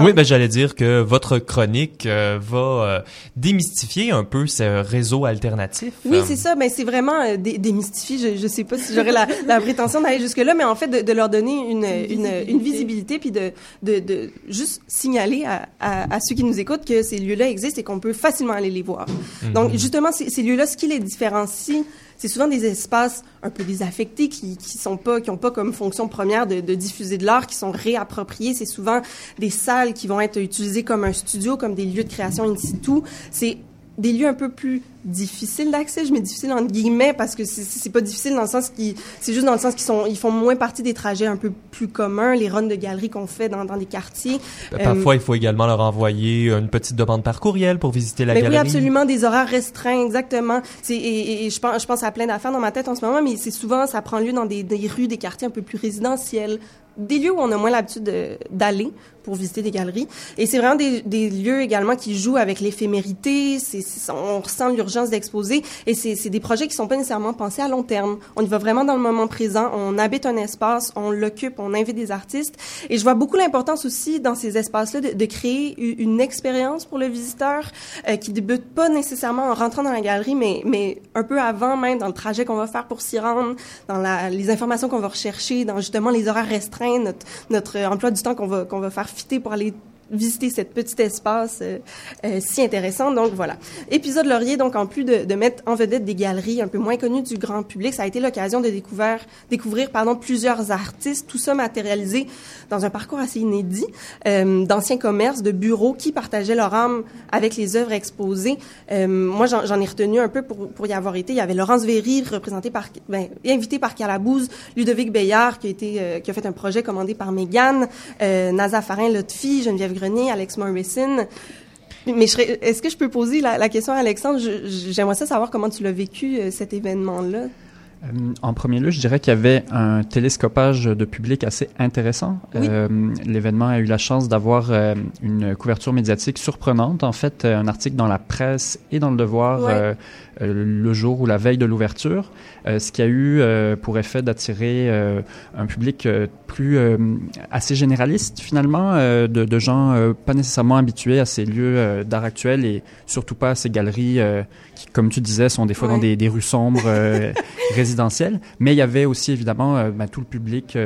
Oui, ben j'allais dire que votre chronique euh, va euh, démystifier un peu ce réseau alternatif. Oui, Euh, c'est ça. Mais c'est vraiment euh, dé- démystifier. Je, je sais pas si j'aurais la, la prétention d'aller jusque là, mais en fait de, de leur donner une, une, une visibilité, puis de, de, de juste signaler à, à, à ceux qui nous écoutent que ces lieux-là existent et qu'on peut facilement aller les voir. Donc justement, ces, ces lieux-là, ce qui les différencie c'est souvent des espaces un peu désaffectés qui qui sont pas qui ont pas comme fonction première de, de diffuser de l'art, qui sont réappropriés. C'est souvent des salles qui vont être utilisées comme un studio, comme des lieux de création in situ. C'est des lieux un peu plus difficiles d'accès, je mets difficile entre guillemets parce que c'est pas difficile dans le sens qui c'est juste dans le sens qu'ils sont ils font moins partie des trajets un peu plus communs, les runs de galeries qu'on fait dans, dans des quartiers. Ben, parfois, euh, il faut également leur envoyer une petite demande par courriel pour visiter la mais galerie. Oui, absolument, des horaires restreints, exactement. C'est et, et, je pense je pense à plein d'affaires dans ma tête en ce moment, mais c'est souvent ça prend lieu dans des, des rues, des quartiers un peu plus résidentiels, des lieux où on a moins l'habitude d'aller pour visiter des galeries. Et c'est vraiment des, des, lieux également qui jouent avec l'éphémérité. On ressent d'exposer. Et c'est des projets qui sont pas nécessairement pensés à long terme. On y va vraiment dans le moment présent. On habite un espace, on l'occupe, on invite des artistes. Et je vois beaucoup l'importance aussi dans ces espaces-là de, créer une expérience pour le visiteur euh, qui débute pas nécessairement en rentrant dans la galerie, mais, mais un peu avant même, dans le trajet qu'on va faire pour s'y rendre, dans la, les informations qu'on va rechercher, dans justement les horaires restreints, notre, notre emploi du temps qu'on va, qu'on va faire pour aller visiter cet petit espace euh, euh, si intéressant. Donc voilà. Épisode Laurier, donc en plus de, de, mettre en vedette des galeries un peu moins connues du grand public, ça a été l'occasion de découvrir, découvrir pardon, plusieurs artistes, tout ça matérialisé dans un parcours assez inédit, euh, d'anciens commerces, de bureaux qui partageaient leur âme avec les œuvres exposées. Moi, j'en ai retenu un peu pour, pour y avoir été. Il y avait Laurence Véry, représenté par, ben, invité par Calabouze, Ludovic Bayard, qui a été, qui a fait un projet commandé par Mégane, Naza Farin Lotfi, Geneviève Grenier, Alex Morrison. Mais est-ce que je peux poser la, la question à Alexandre? J'aimerais ça savoir comment tu l'as vécu, euh, cet événement-là. Euh, en premier lieu, je dirais qu'il y avait un télescopage de public assez intéressant. Euh, L'événement a eu la chance d'avoir euh, une couverture médiatique surprenante. En fait, un article dans la presse et dans le Devoir ouais. Euh, le jour ou la veille de l'ouverture, euh, ce qui a eu euh, pour effet d'attirer un public plus assez généraliste finalement, de, de, gens pas nécessairement habitués à ces lieux d'art actuel et surtout pas à ces galeries qui, comme tu disais, sont des fois ouais. dans des, des, rues sombres résidentielles. Mais il y avait aussi évidemment ben, tout le public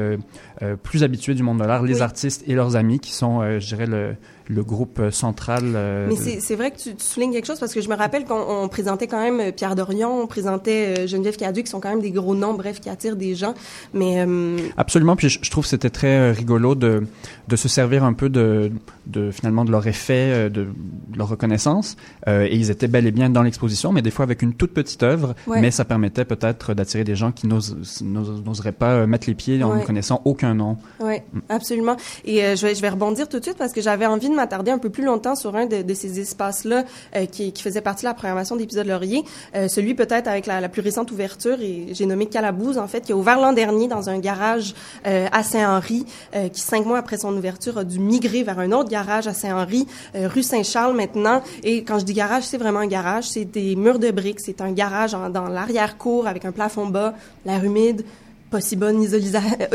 plus habitué du monde de l'art, les oui. artistes et leurs amis qui sont, je dirais, le, le groupe central. Euh, Mais de... c'est vrai que tu, tu, soulignes quelque chose parce que je me rappelle qu'on présentait quand même euh, Pierre Dorion, on présentait euh, Geneviève Cadu, qui sont quand même des gros noms, bref, qui attirent des gens. Mais euh... absolument. Puis je, je trouve que c'était très rigolo de de se servir un peu de, de finalement de leur effet, de, de leur reconnaissance. Euh, et ils étaient bel et bien dans l'exposition, mais des fois avec une toute petite œuvre. Ouais. Mais ça permettait peut-être d'attirer des gens qui n'oseraient pas mettre les pieds en ouais. ne connaissant aucun nom. Oui, absolument. Et euh, je, vais, je vais rebondir tout de suite parce que j'avais envie de m'attarder un peu plus longtemps sur un de, de ces espaces-là euh, qui, qui, faisait partie de la programmation d'épisode Laurier, euh, celui peut-être avec la, la, plus récente ouverture, et j'ai nommé Calabouze, en fait, qui a ouvert l'an dernier dans un garage euh, à Saint-Henri, euh, qui cinq mois après son ouverture a dû migrer vers un autre garage à Saint-Henri, euh, rue Saint-Charles maintenant. Et quand je dis garage, c'est vraiment un garage, c'est des murs de briques, c'est un garage en, dans l'arrière-cour avec un plafond bas, l'air humide, pas si bonne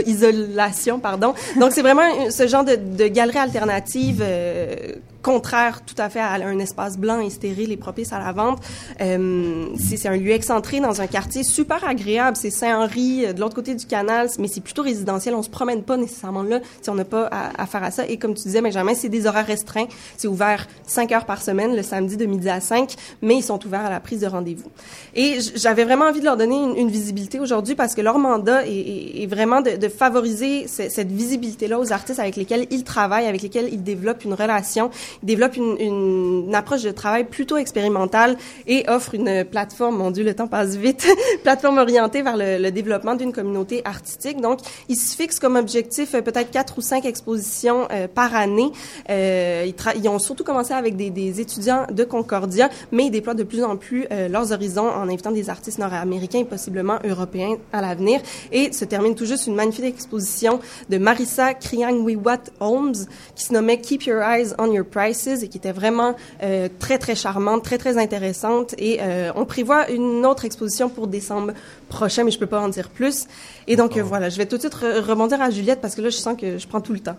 isolation, pardon. Donc c'est vraiment ce genre de, galerie alternative euh, contraire tout à fait à un espace blanc et stérile et propice à la vente. Euh, c'est un lieu excentré dans un quartier super agréable. C'est Saint-Henri, euh, de l'autre côté du canal, mais c'est plutôt résidentiel. On se promène pas nécessairement là si on n'a pas à, faire à ça. Et comme tu disais, Benjamin, c'est des horaires restreints. C'est ouvert 5 heures par semaine, le samedi de midi à 5, mais ils sont ouverts à la prise de rendez-vous. Et j'avais vraiment envie de leur donner une, visibilité aujourd'hui parce que leur mandat est, est, est vraiment de, de favoriser cette visibilité-là aux artistes avec lesquels ils travaillent, avec lesquels ils développent une relation développe une, une, une, approche de travail plutôt expérimentale et offre une plateforme, mon Dieu, le temps passe vite, plateforme orientée vers le, le développement d'une communauté artistique. Donc, ils se fixent comme objectif euh, peut-être quatre ou cinq expositions euh, par année. Euh, ils, ils, ont surtout commencé avec des, des, étudiants de Concordia, mais ils déploient de plus en plus euh, leurs horizons en invitant des artistes nord-américains et possiblement européens à l'avenir. Et se termine tout juste une magnifique exposition de Marissa Kriangwiwat Holmes qui se nommait Keep Your Eyes on Your Prices et qui était vraiment euh, très très charmante, très très intéressante. Et euh, on prévoit une autre exposition pour décembre prochain, mais je peux pas en dire plus. Et donc oh. voilà, je vais tout de suite re rebondir à Juliette parce que là je sens que je prends tout le temps.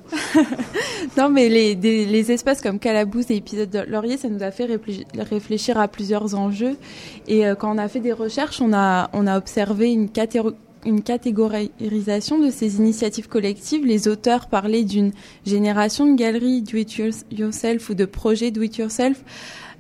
non, mais les, des, les espaces comme Calabouze et épisode de Laurier, ça nous a fait réfléchir à plusieurs enjeux. Et euh, quand on a fait des recherches, on a on a observé une catégorie une catégorisation de ces initiatives collectives. Les auteurs parlaient d'une génération de galeries do-it-yourself ou de projets do-it-yourself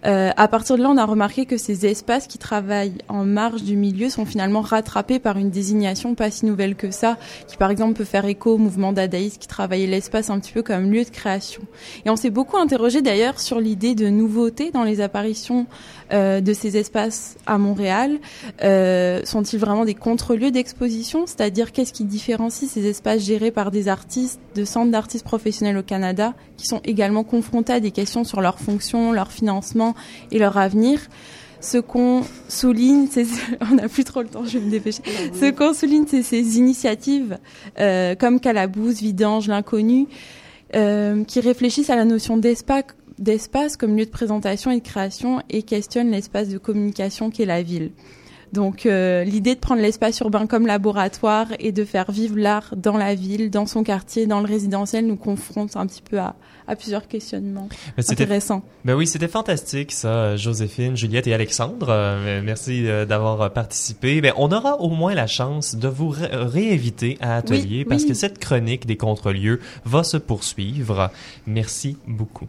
Euh, à partir de là, on a remarqué que ces espaces qui travaillent en marge du milieu sont finalement rattrapés par une désignation pas si nouvelle que ça, qui par exemple peut faire écho au mouvement dadaïste qui travaillait l'espace un petit peu comme lieu de création. Et on s'est beaucoup interrogé d'ailleurs sur l'idée de nouveauté dans les apparitions euh, de ces espaces à Montréal. Euh, sont-ils vraiment des contre-lieux d'exposition? C'est-à-dire qu'est-ce qui différencie ces espaces gérés par des artistes, de centres d'artistes professionnels au Canada, qui sont également confrontés à des questions sur leur fonction, leur financement et leur avenir ce qu'on souligne, c'est, on n'a plus trop le temps, je vais me dépêcher. Ce qu'on souligne, c'est ces initiatives euh, comme Calabouse, Vidange, l'inconnu, euh, qui réfléchissent à la notion d'espace, d'espace comme lieu de présentation et de création et questionnent l'espace de communication qu'est la ville. Donc euh, l'idée de prendre l'espace urbain comme laboratoire et de faire vivre l'art dans la ville, dans son quartier, dans le résidentiel, nous confronte un petit peu à, à plusieurs questionnements intéressants. Ben oui, c'était fantastique ça, Joséphine, Juliette et Alexandre. Euh, merci euh, d'avoir participé. Ben, on aura au moins la chance de vous réinviter à Atelier parce que cette chronique des contre-lieux va se poursuivre. Merci beaucoup.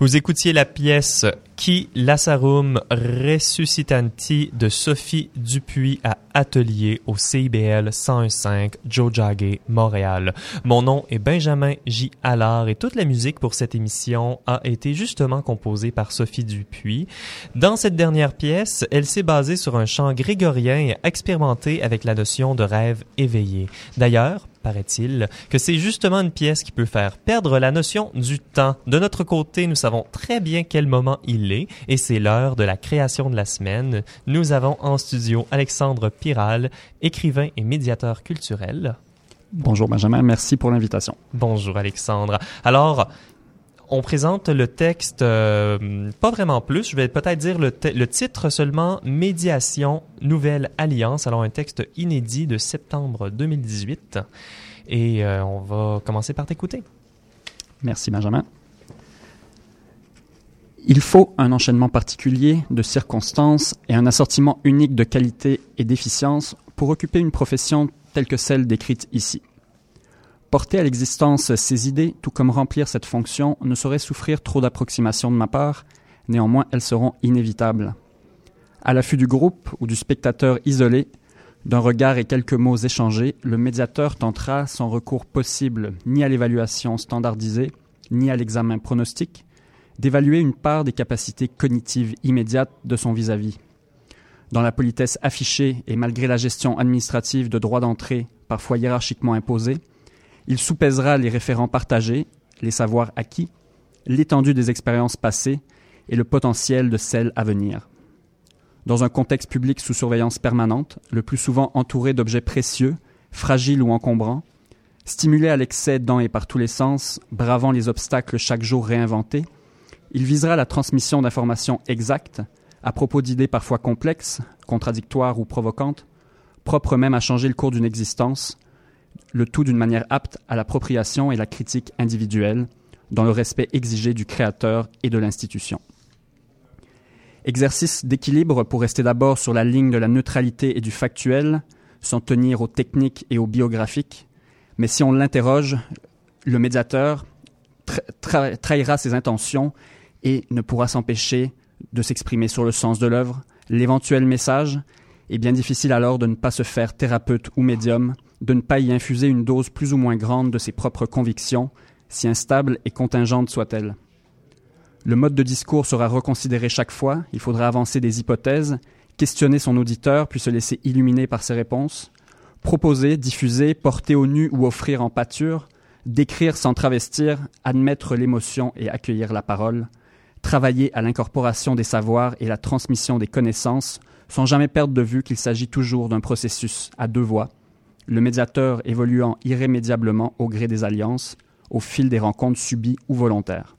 Vous écoutiez la pièce Qui Lassarum Resuscitanti de Sophie Dupuis à Atelier au CIBL 101.5 Jojage, Montréal. Mon nom est Benjamin J. Allard et toute la musique pour cette émission a été justement composée par Sophie Dupuis. Dans cette dernière pièce, elle s'est basée sur un chant grégorien et expérimenté avec la notion de rêve éveillé. D'ailleurs, paraît-il, que c'est justement une pièce qui peut faire perdre la notion du temps. De notre côté, nous savons très bien quel moment il est, et c'est l'heure de la création de la semaine. Nous avons en studio Alexandre Piral, écrivain et médiateur culturel. Bonjour Benjamin, merci pour l'invitation. Bonjour Alexandre. Alors, on présente le texte, euh, pas vraiment plus, je vais peut-être dire le, titre seulement, Médiation, Nouvelle Alliance. Alors un texte inédit de septembre 2018. Et euh, on va commencer par t'écouter. Merci Benjamin. Il faut un enchaînement particulier de circonstances et un assortiment unique de qualité et d'efficience pour occuper une profession telle que celle décrite ici. Porter à l'existence ces idées, tout comme remplir cette fonction, ne saurait souffrir trop d'approximations de ma part, néanmoins elles seront inévitables. À l'affût du groupe ou du spectateur isolé, d'un regard et quelques mots échangés, le médiateur tentera, sans recours possible ni à l'évaluation standardisée, ni à l'examen pronostique, d'évaluer une part des capacités cognitives immédiates de son vis-à-vis. Dans la politesse affichée et malgré la gestion administrative de droit d'entrée, parfois hiérarchiquement imposée, il soupèsera les référents partagés, les savoirs acquis, l'étendue des expériences passées et le potentiel de celles à venir. Dans un contexte public sous surveillance permanente, le plus souvent entouré d'objets précieux, fragiles ou encombrants, stimulé à l'excès dans et par tous les sens, bravant les obstacles chaque jour réinventés, il visera la transmission d'informations exactes, à propos d'idées parfois complexes, contradictoires ou provocantes, propres même à changer le cours d'une existence, le tout d'une manière apte à l'appropriation et la critique individuelle, dans le respect exigé du créateur et de l'institution. Exercice d'équilibre pour rester d'abord sur la ligne de la neutralité et du factuel, sans tenir aux techniques et aux biographiques, mais si on l'interroge, le médiateur trahira ses intentions et ne pourra s'empêcher de s'exprimer sur le sens de l'œuvre, l'éventuel message, est bien difficile alors de ne pas se faire thérapeute ou médium, de ne pas y infuser une dose plus ou moins grande de ses propres convictions, si instable et contingente soit-elle. Le mode de discours sera reconsidéré chaque fois, il faudra avancer des hypothèses, questionner son auditeur puis se laisser illuminer par ses réponses, proposer, diffuser, porter au nu ou offrir en pâture, décrire sans travestir, admettre l'émotion et accueillir la parole, travailler à l'incorporation des savoirs et la transmission des connaissances sans jamais perdre de vue qu'il s'agit toujours d'un processus à deux voies, le médiateur évoluant irrémédiablement au gré des alliances, au fil des rencontres subies ou volontaires.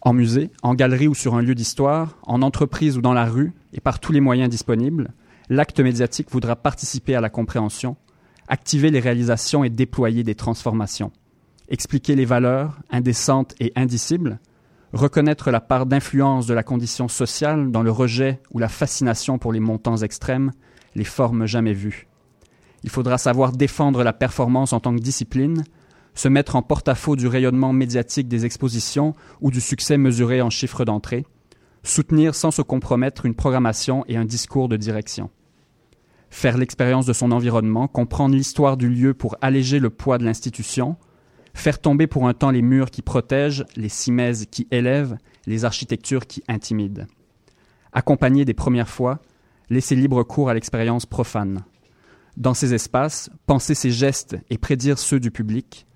En musée, en galerie ou sur un lieu d'histoire, en entreprise ou dans la rue, et par tous les moyens disponibles, l'acte médiatique voudra participer à la compréhension, activer les réalisations et déployer des transformations, expliquer les valeurs indécentes et indicibles, reconnaître la part d'influence de la condition sociale dans le rejet ou la fascination pour les montants extrêmes, les formes jamais vues. Il faudra savoir défendre la performance en tant que discipline, se mettre en porte-à-faux du rayonnement médiatique des expositions ou du succès mesuré en chiffres d'entrée, soutenir sans se compromettre une programmation et un discours de direction. Faire l'expérience de son environnement, comprendre l'histoire du lieu pour alléger le poids de l'institution, faire tomber pour un temps les murs qui protègent, les cimaises qui élèvent, les architectures qui intimident. Accompagner des premières fois, laisser libre cours à l'expérience profane. Dans ces espaces, penser ses gestes et prédire ceux du public,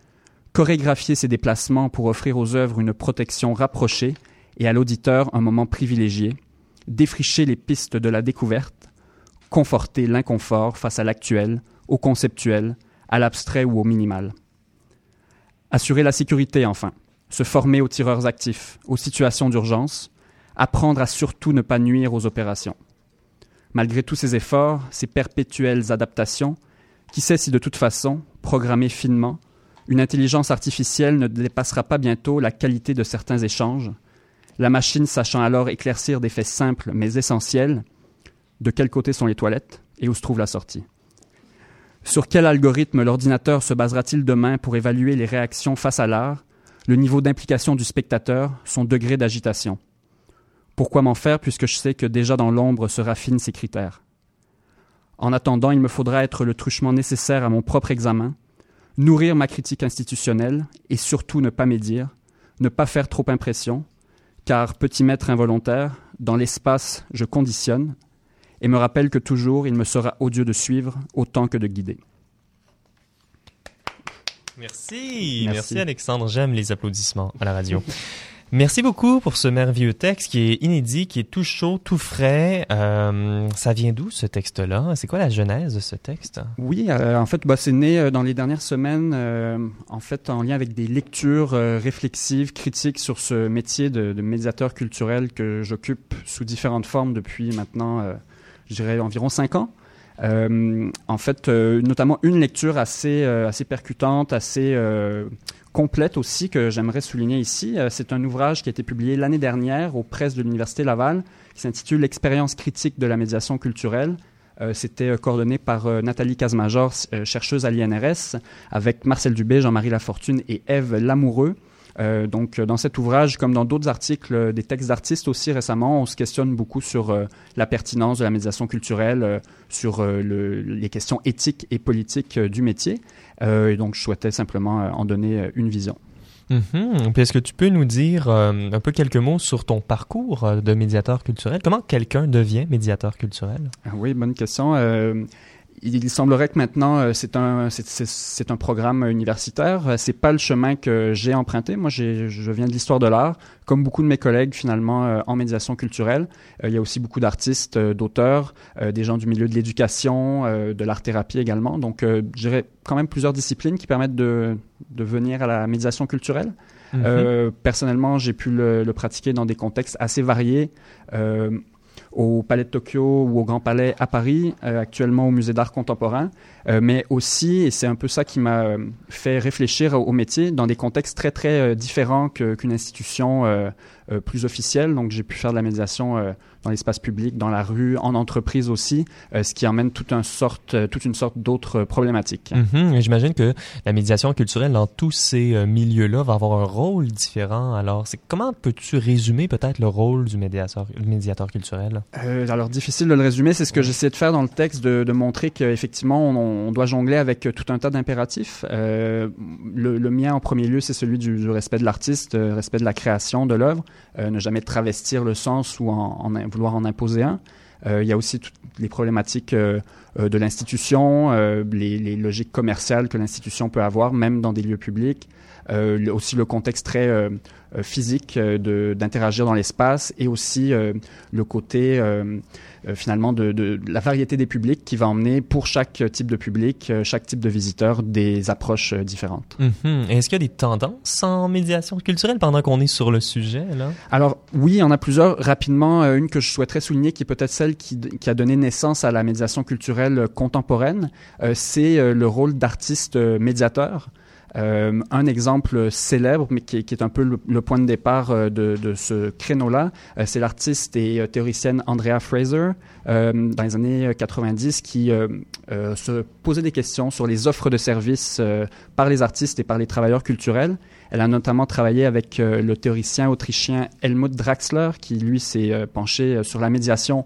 chorégraphier ses déplacements pour offrir aux œuvres une protection rapprochée et à l'auditeur un moment privilégié, défricher les pistes de la découverte, conforter l'inconfort face à l'actuel, au conceptuel, à l'abstrait ou au minimal. Assurer la sécurité, enfin, se former aux tireurs actifs, aux situations d'urgence, apprendre à surtout ne pas nuire aux opérations. Malgré tous ces efforts, ces perpétuelles adaptations, qui sait si de toute façon, programmées finement, une intelligence artificielle ne dépassera pas bientôt la qualité de certains échanges, la machine sachant alors éclaircir des faits simples mais essentiels, de quel côté sont les toilettes et où se trouve la sortie. Sur quel algorithme l'ordinateur se basera-t-il demain pour évaluer les réactions face à l'art, le niveau d'implication du spectateur, son degré d'agitation Pourquoi m'en faire puisque je sais que déjà dans l'ombre se raffinent ces critères En attendant, il me faudra être le truchement nécessaire à mon propre examen, nourrir ma critique institutionnelle et surtout ne pas médire, ne pas faire trop impression, car petit maître involontaire, dans l'espace, je conditionne, et me rappelle que toujours il me sera odieux de suivre autant que de guider. Merci, merci, merci Alexandre. J'aime les applaudissements à la radio. Merci beaucoup pour ce merveilleux texte qui est inédit, qui est tout chaud, tout frais. Euh, ça vient d'où ce texte-là? C'est quoi la genèse de ce texte? Oui, euh, en fait, bah, c'est né euh, dans les dernières semaines, en fait, en lien avec des lectures réflexives, critiques sur ce métier de, médiateur culturel que j'occupe sous différentes formes depuis maintenant, je dirais, environ cinq ans. En fait, notamment une lecture assez, assez percutante, assez complète aussi que j'aimerais souligner ici. c'est un ouvrage qui a été publié l'année dernière aux presses de l'Université Laval qui s'intitule L'expérience critique de la médiation culturelle. C'était coordonné par Nathalie Casmajor, chercheuse à l'INRS, avec Marcel Dubé, Jean-Marie Lafortune et Eve Lamoureux. Euh, donc, dans cet ouvrage, comme dans d'autres articles, euh, des textes d'artistes aussi récemment, on se questionne beaucoup sur euh, la pertinence de la médiation culturelle, sur les questions éthiques et politiques du métier. et donc, je souhaitais simplement en donner une vision. Mm est-ce que tu peux nous dire un peu quelques mots sur ton parcours de médiateur culturel? Comment quelqu'un devient médiateur culturel? Ah oui, bonne question il semblerait que maintenant euh, c'est un c'est un programme universitaire. Euh, c'est pas le chemin que j'ai emprunté. Moi, je viens de l'histoire de l'art, comme beaucoup de mes collègues finalement euh, en médiation culturelle. il y a aussi beaucoup d'artistes, d'auteurs, des gens du milieu de l'éducation, de l'art thérapie également. Donc, je dirais quand même plusieurs disciplines qui permettent de de venir à la médiation culturelle. Mhm. personnellement, j'ai pu le, le, pratiquer dans des contextes assez variés au Palais de Tokyo ou au Grand Palais à Paris, euh, actuellement au Musée d'art contemporain, euh, mais aussi, et c'est un peu ça qui m'a euh, fait réfléchir au métier, dans des contextes très très différents qu'une institution plus officielle. Donc j'ai pu faire de la médiation dans l'espace public, dans la rue, en entreprise aussi, euh, ce qui emmène toute, une sorte, euh, toute une sorte d'autres problématiques. Mm J'imagine que la médiation culturelle dans tous ces euh, milieux-là va avoir un rôle différent. Alors, c'est comment peux-tu résumer peut-être le rôle du médiateur, médiateur culturel? alors, difficile de le résumer. C'est ce que j'essaie de faire dans le texte, de, de montrer qu'effectivement, on, on, doit jongler avec tout un tas d'impératifs. Le, le, mien, en premier lieu, c'est celui du, du respect de l'artiste, respect de la création de l'œuvre, ne jamais travestir le sens ou en, vouloir en imposer un. Euh, il y a aussi toutes les problématiques euh, euh, de l'institution, les, logiques commerciales que l'institution peut avoir, même dans des lieux publics. aussi le contexte très physique d'interagir dans l'espace et aussi le côté euh, finalement de, de, la variété des publics qui va emmener pour chaque type de public, euh, chaque type de visiteur, des approches euh, différentes. Mhm. Est-ce qu'il y a des tendances en médiation culturelle pendant qu'on est sur le sujet là? Alors oui, il y en a plusieurs. Rapidement, une que je souhaiterais souligner, qui est peut-être celle qui, qui, a donné naissance à la médiation culturelle contemporaine, c'est le rôle d'artiste médiateur. Euh, un exemple célèbre, mais qui, est un peu le, point de départ euh, de, ce créneau-là, euh, c'est l'artiste et théoricienne Andrea Fraser, dans les années 90, qui se posait des questions sur les offres de services par les artistes et par les travailleurs culturels. Elle a notamment travaillé avec le théoricien autrichien Helmut Draxler, qui lui s'est penché sur la médiation,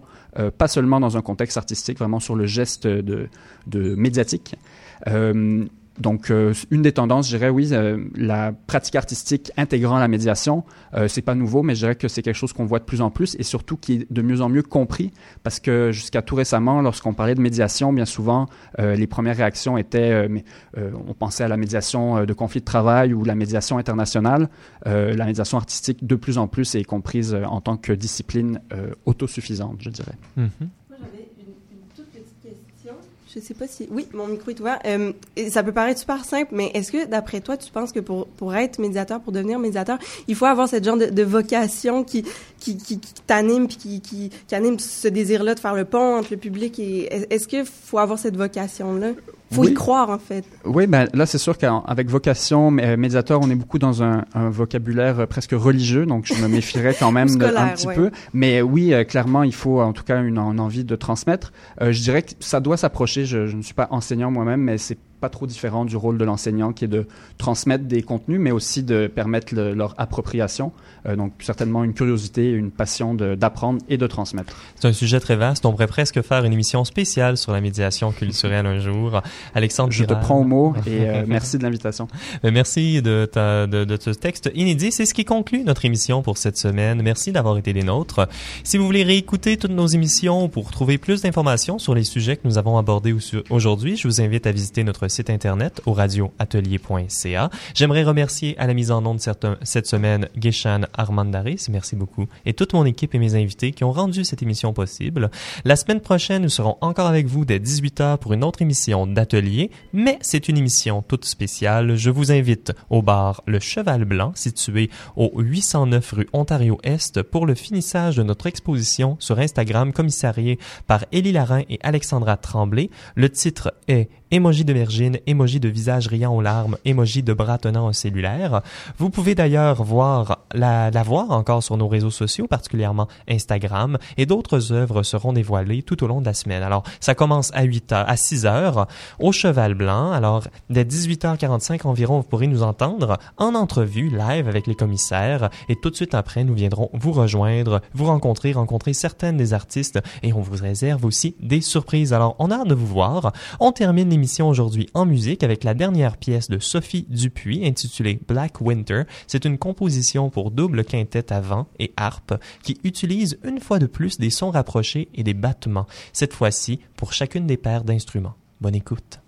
pas seulement dans un contexte artistique, vraiment sur le geste de, médiatique. Donc, euh, une des tendances, je dirais, oui, euh, la pratique artistique intégrant la médiation, euh, c'est pas nouveau, mais je dirais que c'est quelque chose qu'on voit de plus en plus et surtout qui est de mieux en mieux compris, parce que jusqu'à tout récemment, lorsqu'on parlait de médiation, bien souvent, les premières réactions étaient, on pensait à la médiation de conflits de travail ou la médiation internationale. la médiation artistique, de plus en plus, est comprise en tant que discipline autosuffisante, je dirais. Mm-hmm. Je sais pas si. Oui, mon micro est ouvert. Euh, ça peut paraître super simple, mais est-ce que, d'après toi, tu penses que pour, pour être médiateur, pour devenir médiateur, il faut avoir cette genre de, de vocation qui, qui, qui, qui t'anime, puis qui, qui, qui, anime ce désir-là de faire le pont entre le public et. Est-ce qu'il faut avoir cette vocation-là? faut y croire en fait. Oui, ben là c'est sûr qu'avec vocation médiateur, on est beaucoup dans un, un, vocabulaire euh, presque religieux, donc je me méfierais quand même un petit peu. Mais oui, euh, clairement, il faut en tout cas une, envie de transmettre. Euh, je dirais que ça doit s'approcher. Je, je, ne suis pas enseignant moi-même, mais c'est pas trop différent du rôle de l'enseignant qui est de transmettre des contenus, mais aussi de permettre leur appropriation. Euh, donc certainement une curiosité, une passion d'apprendre et de transmettre. C'est un sujet très vaste. On pourrait presque faire une émission spéciale sur la médiation culturelle un jour. Alexandre, je te prends au mot et euh, merci de l'invitation. Ben, merci de, ta, de, de ce texte inédit. C'est ce qui conclut notre émission pour cette semaine. Merci d'avoir été des nôtres. Si vous voulez réécouter toutes nos émissions pour trouver plus d'informations sur les sujets que nous avons abordés aujourd'hui, je vous invite à visiter notre site internet au radioatelier.ca. J'aimerais remercier à la mise en onde cette semaine Geshan Armandaris, merci beaucoup, et toute mon équipe et mes invités qui ont rendu cette émission possible. La semaine prochaine, nous serons encore avec vous dès 18h pour une autre émission d'atelier, mais c'est une émission toute spéciale. Je vous invite au bar Le Cheval Blanc, situé au 809 rue Ontario-Est, pour le finissage de notre exposition sur Instagram commissarié par Élie Larin et Alexandra Tremblay. Le titre est emoji de vergine, emoji de visage riant aux larmes, emoji de bras tenant un cellulaire. Vous pouvez d'ailleurs voir la, la voir encore sur nos réseaux sociaux, particulièrement Instagram, et d'autres œuvres seront dévoilées tout au long de la semaine. Alors, ça commence à 8 heures, à 6 heures, au Cheval Blanc. Alors, dès 18h45 environ, vous pourrez nous entendre en entrevue live avec les commissaires, et tout de suite après, nous viendrons vous rejoindre, vous rencontrer, rencontrer certaines des artistes, et on vous réserve aussi des surprises. Alors, on a hâte de vous voir. On termine aujourd'hui en musique avec la dernière pièce de Sophie Dupuis intitulée Black Winter. C'est une composition pour double quintette à vent et harpe qui utilise une fois de plus des sons rapprochés et des battements, cette fois-ci pour chacune des paires d'instruments. Bonne écoute.